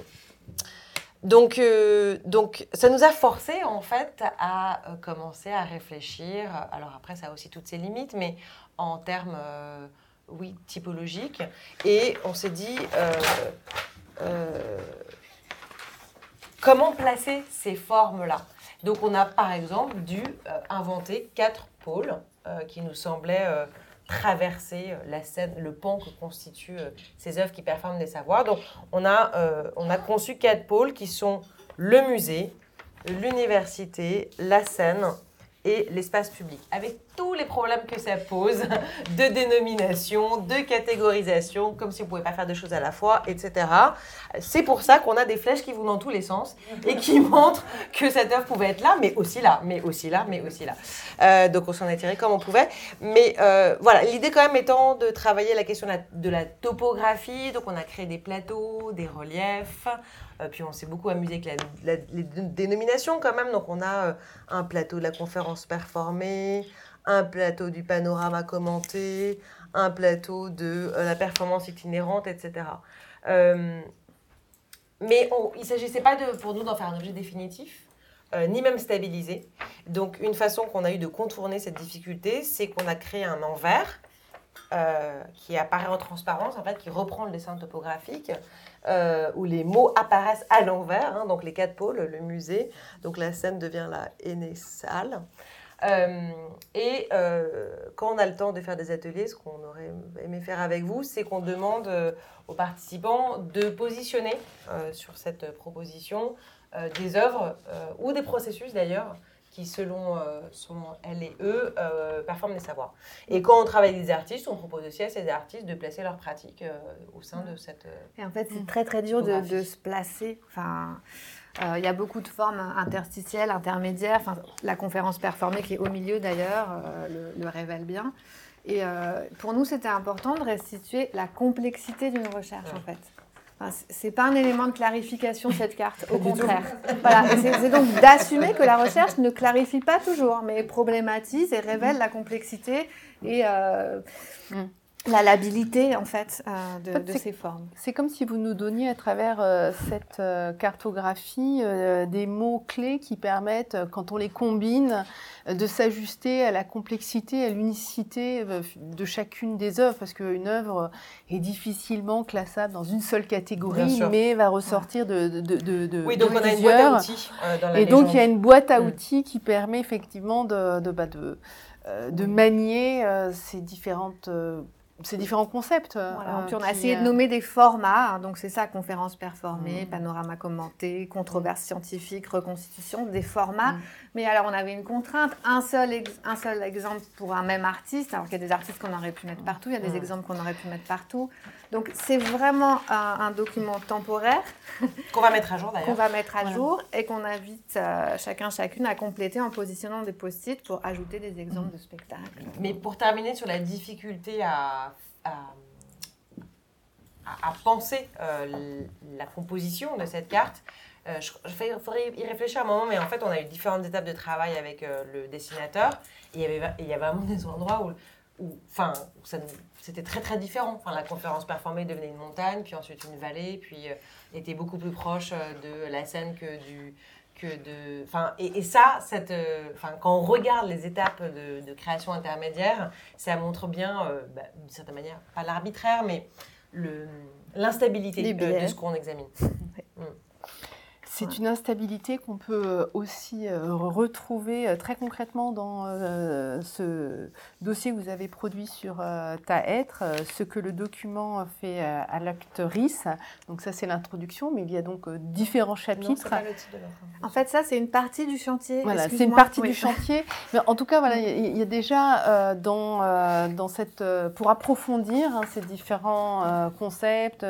donc, euh, donc, ça nous a forcé en fait à euh, commencer à réfléchir. Alors après, ça a aussi toutes ses limites, mais en termes, oui, typologiques. Et on s'est dit, comment placer ces formes-là? Donc, on a par exemple dû euh, inventer quatre pôles euh, qui nous semblaient euh, traverser la scène, le pan que constituent ces œuvres qui performent des savoirs. Donc, on a, on a conçu quatre pôles qui sont le musée, l'université, la scène et l'espace public, avec tous les problèmes que ça pose de dénomination, de catégorisation, comme si on ne pouvait pas faire deux choses à la fois, etc. C'est pour ça qu'on a des flèches qui vont dans tous les sens et qui montrent que cette œuvre pouvait être là, mais aussi là, mais aussi là, mais aussi là. Euh, donc on s'en est tiré comme on pouvait. Mais euh, voilà, l'idée quand même étant de travailler la question de la topographie. Donc on a créé des plateaux, des reliefs. Euh, puis on s'est beaucoup amusé avec les dé- dénominations quand même. Donc on a euh, un plateau de la conférence performée, un plateau du panorama commenté, un plateau de euh, la performance itinérante, etc. Mais on- il ne s'agissait pas de, pour nous d'en faire un objet définitif, ni même stabilisé. Donc une façon qu'on a eu de contourner cette difficulté, c'est qu'on a créé un envers euh, qui apparaît en transparence, en fait, qui reprend le dessin topographique, euh, où les mots apparaissent à l'envers, hein, donc les quatre pôles, le musée, donc la scène devient la aînée-salle. Euh, et euh, quand on a le temps de faire des ateliers, ce qu'on aurait aimé faire avec vous, c'est qu'on demande aux participants de positionner sur cette proposition des œuvres ou des processus d'ailleurs qui, selon, euh, selon elles et eux, euh, performent des savoirs. Et quand on travaille avec des artistes, on propose aussi à ces artistes de placer leurs pratiques euh, au sein de cette... euh, Et en fait, c'est très très dur de, de se placer. Enfin, euh, il y a beaucoup de formes interstitielles, intermédiaires. Enfin, la conférence performée qui est au milieu d'ailleurs euh, le, le révèle bien. Et euh, pour nous, c'était important de restituer la complexité d'une recherche en fait. Enfin, c'est pas un élément de clarification cette carte, au contraire. Voilà, c'est donc d'assumer que la recherche ne clarifie pas toujours, mais problématise et révèle la complexité et euh, Mm. La labilité en fait euh, de, En fait, de c'est- ces formes. C'est comme si vous nous donniez à travers euh, cette euh, cartographie euh, des mots-clés qui permettent, quand on les combine, euh, de s'ajuster à la complexité, à l'unicité euh, de chacune des œuvres, parce qu'une œuvre est difficilement classable dans une seule catégorie, mais va ressortir de, de, de, Oui, donc de on a une boîte plusieurs. à outils euh, dans la Et donc, il y a une boîte à Mm. outils qui permet effectivement de, de, bah, de, de manier euh, ces, différentes, euh, ces différents concepts. Voilà. euh, Puis on a qui, essayé de euh, nommer des formats, hein, donc c'est ça, conférence performée, Mm. panorama commenté, controverse scientifique, reconstitution, des formats. Mm. Mais alors on avait une contrainte, un seul, ex- un seul exemple pour un même artiste, alors qu'il y a des artistes qu'on aurait pu mettre partout, il y a des Mm. exemples qu'on aurait pu mettre partout. Donc c'est vraiment un, un document temporaire Qu'on va mettre à jour qu'on d'ailleurs. va mettre à Voilà. jour et qu'on invite euh, chacun, chacune à compléter en positionnant des post-it pour ajouter des exemples de spectacles. Mais pour terminer sur la difficulté à, à, penser euh, la composition de cette carte, Euh, fais- faudrait y réfléchir un moment, mais en fait, on a eu différentes étapes de travail avec euh, le dessinateur. Il y avait, il y avait vraiment des endroits où, où, enfin, c'était très très différent. Enfin, la conférence performée devenait une montagne, puis ensuite une vallée, puis était beaucoup plus proche de la scène que du que de, enfin, et, et ça, cette, euh, enfin, quand on regarde les étapes de, de création intermédiaire, ça montre bien, euh, bah, d'une certaine manière, pas l'arbitraire, mais l'instabilité de, biais. de ce qu'on examine. C'est une instabilité qu'on peut euh, aussi euh, retrouver euh, très concrètement dans ce dossier que vous avez produit sur Ta être, ce que le document fait à l'actrice. Donc ça c'est l'introduction, mais il y a donc différents chapitres. En fait, ça, c'est une partie du chantier. Voilà, c'est une partie Oui. du chantier. Mais en tout cas, voilà, il y, a déjà dans, dans cette, pour approfondir hein, ces différents concepts,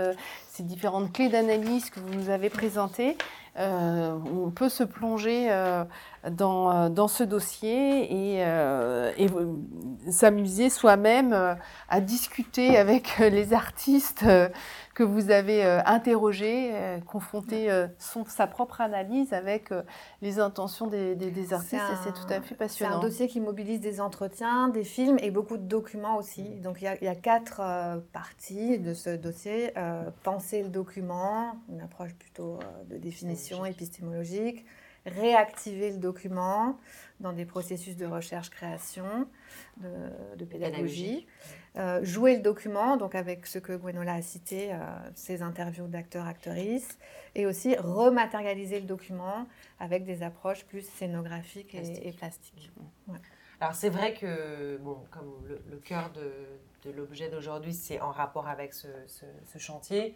ces différentes clés d'analyse que vous nous avez présentées, euh, on peut se plonger euh, dans, euh, dans ce dossier et, s'amuser soi-même à discuter avec les artistes que vous avez euh, interrogés, euh, confronter euh, son, sa propre analyse avec les intentions des, des- des artistes et c'est tout à fait C'est un passionnant. dossier qui mobilise des entretiens, des films et beaucoup de documents aussi. Donc il y a, il y a quatre euh, parties de ce dossier. Euh, penser le document, une approche plutôt euh, de définition épistémologique. Réactiver le document dans des processus de recherche-création, de, de pédagogie. Euh, jouer le document, donc avec ce que Gwenola a cité, euh, ses interviews d'acteurs, actrices, et aussi rematérialiser le document avec des approches plus scénographiques et- Plastique. et, plastiques. Alors c'est vrai que, bon, comme le, le cœur de, de l'objet d'aujourd'hui, c'est en rapport avec ce, ce- ce chantier,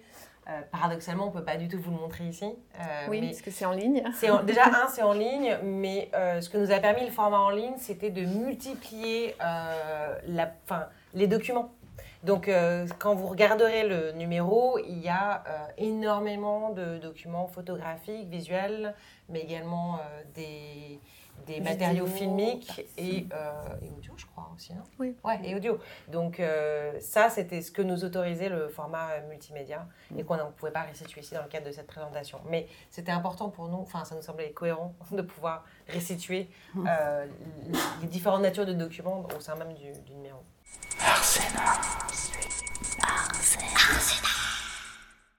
euh, paradoxalement, on ne peut pas du tout vous le montrer ici. euh, oui, mais parce que c'est en ligne. c'est en- déjà, un, c'est en ligne, mais euh, ce que nous a permis le format en ligne, c'était de multiplier la, enfin, les documents. Donc, quand vous regarderez le numéro, il y a énormément de documents photographiques, visuels, mais également euh, des, Vidéo, matériaux filmiques et, euh, et audio, je crois aussi. Non Oui. Ouais, et audio. Donc, euh, ça, c'était ce que nous autorisait le format euh, multimédia et qu'on ne pouvait pas restituer ici dans le cadre de cette présentation. Mais c'était important pour nous, enfin, ça nous semblait cohérent de pouvoir restituer euh, les différentes natures de documents au sein même du, du numéro. Arsena. Arsena.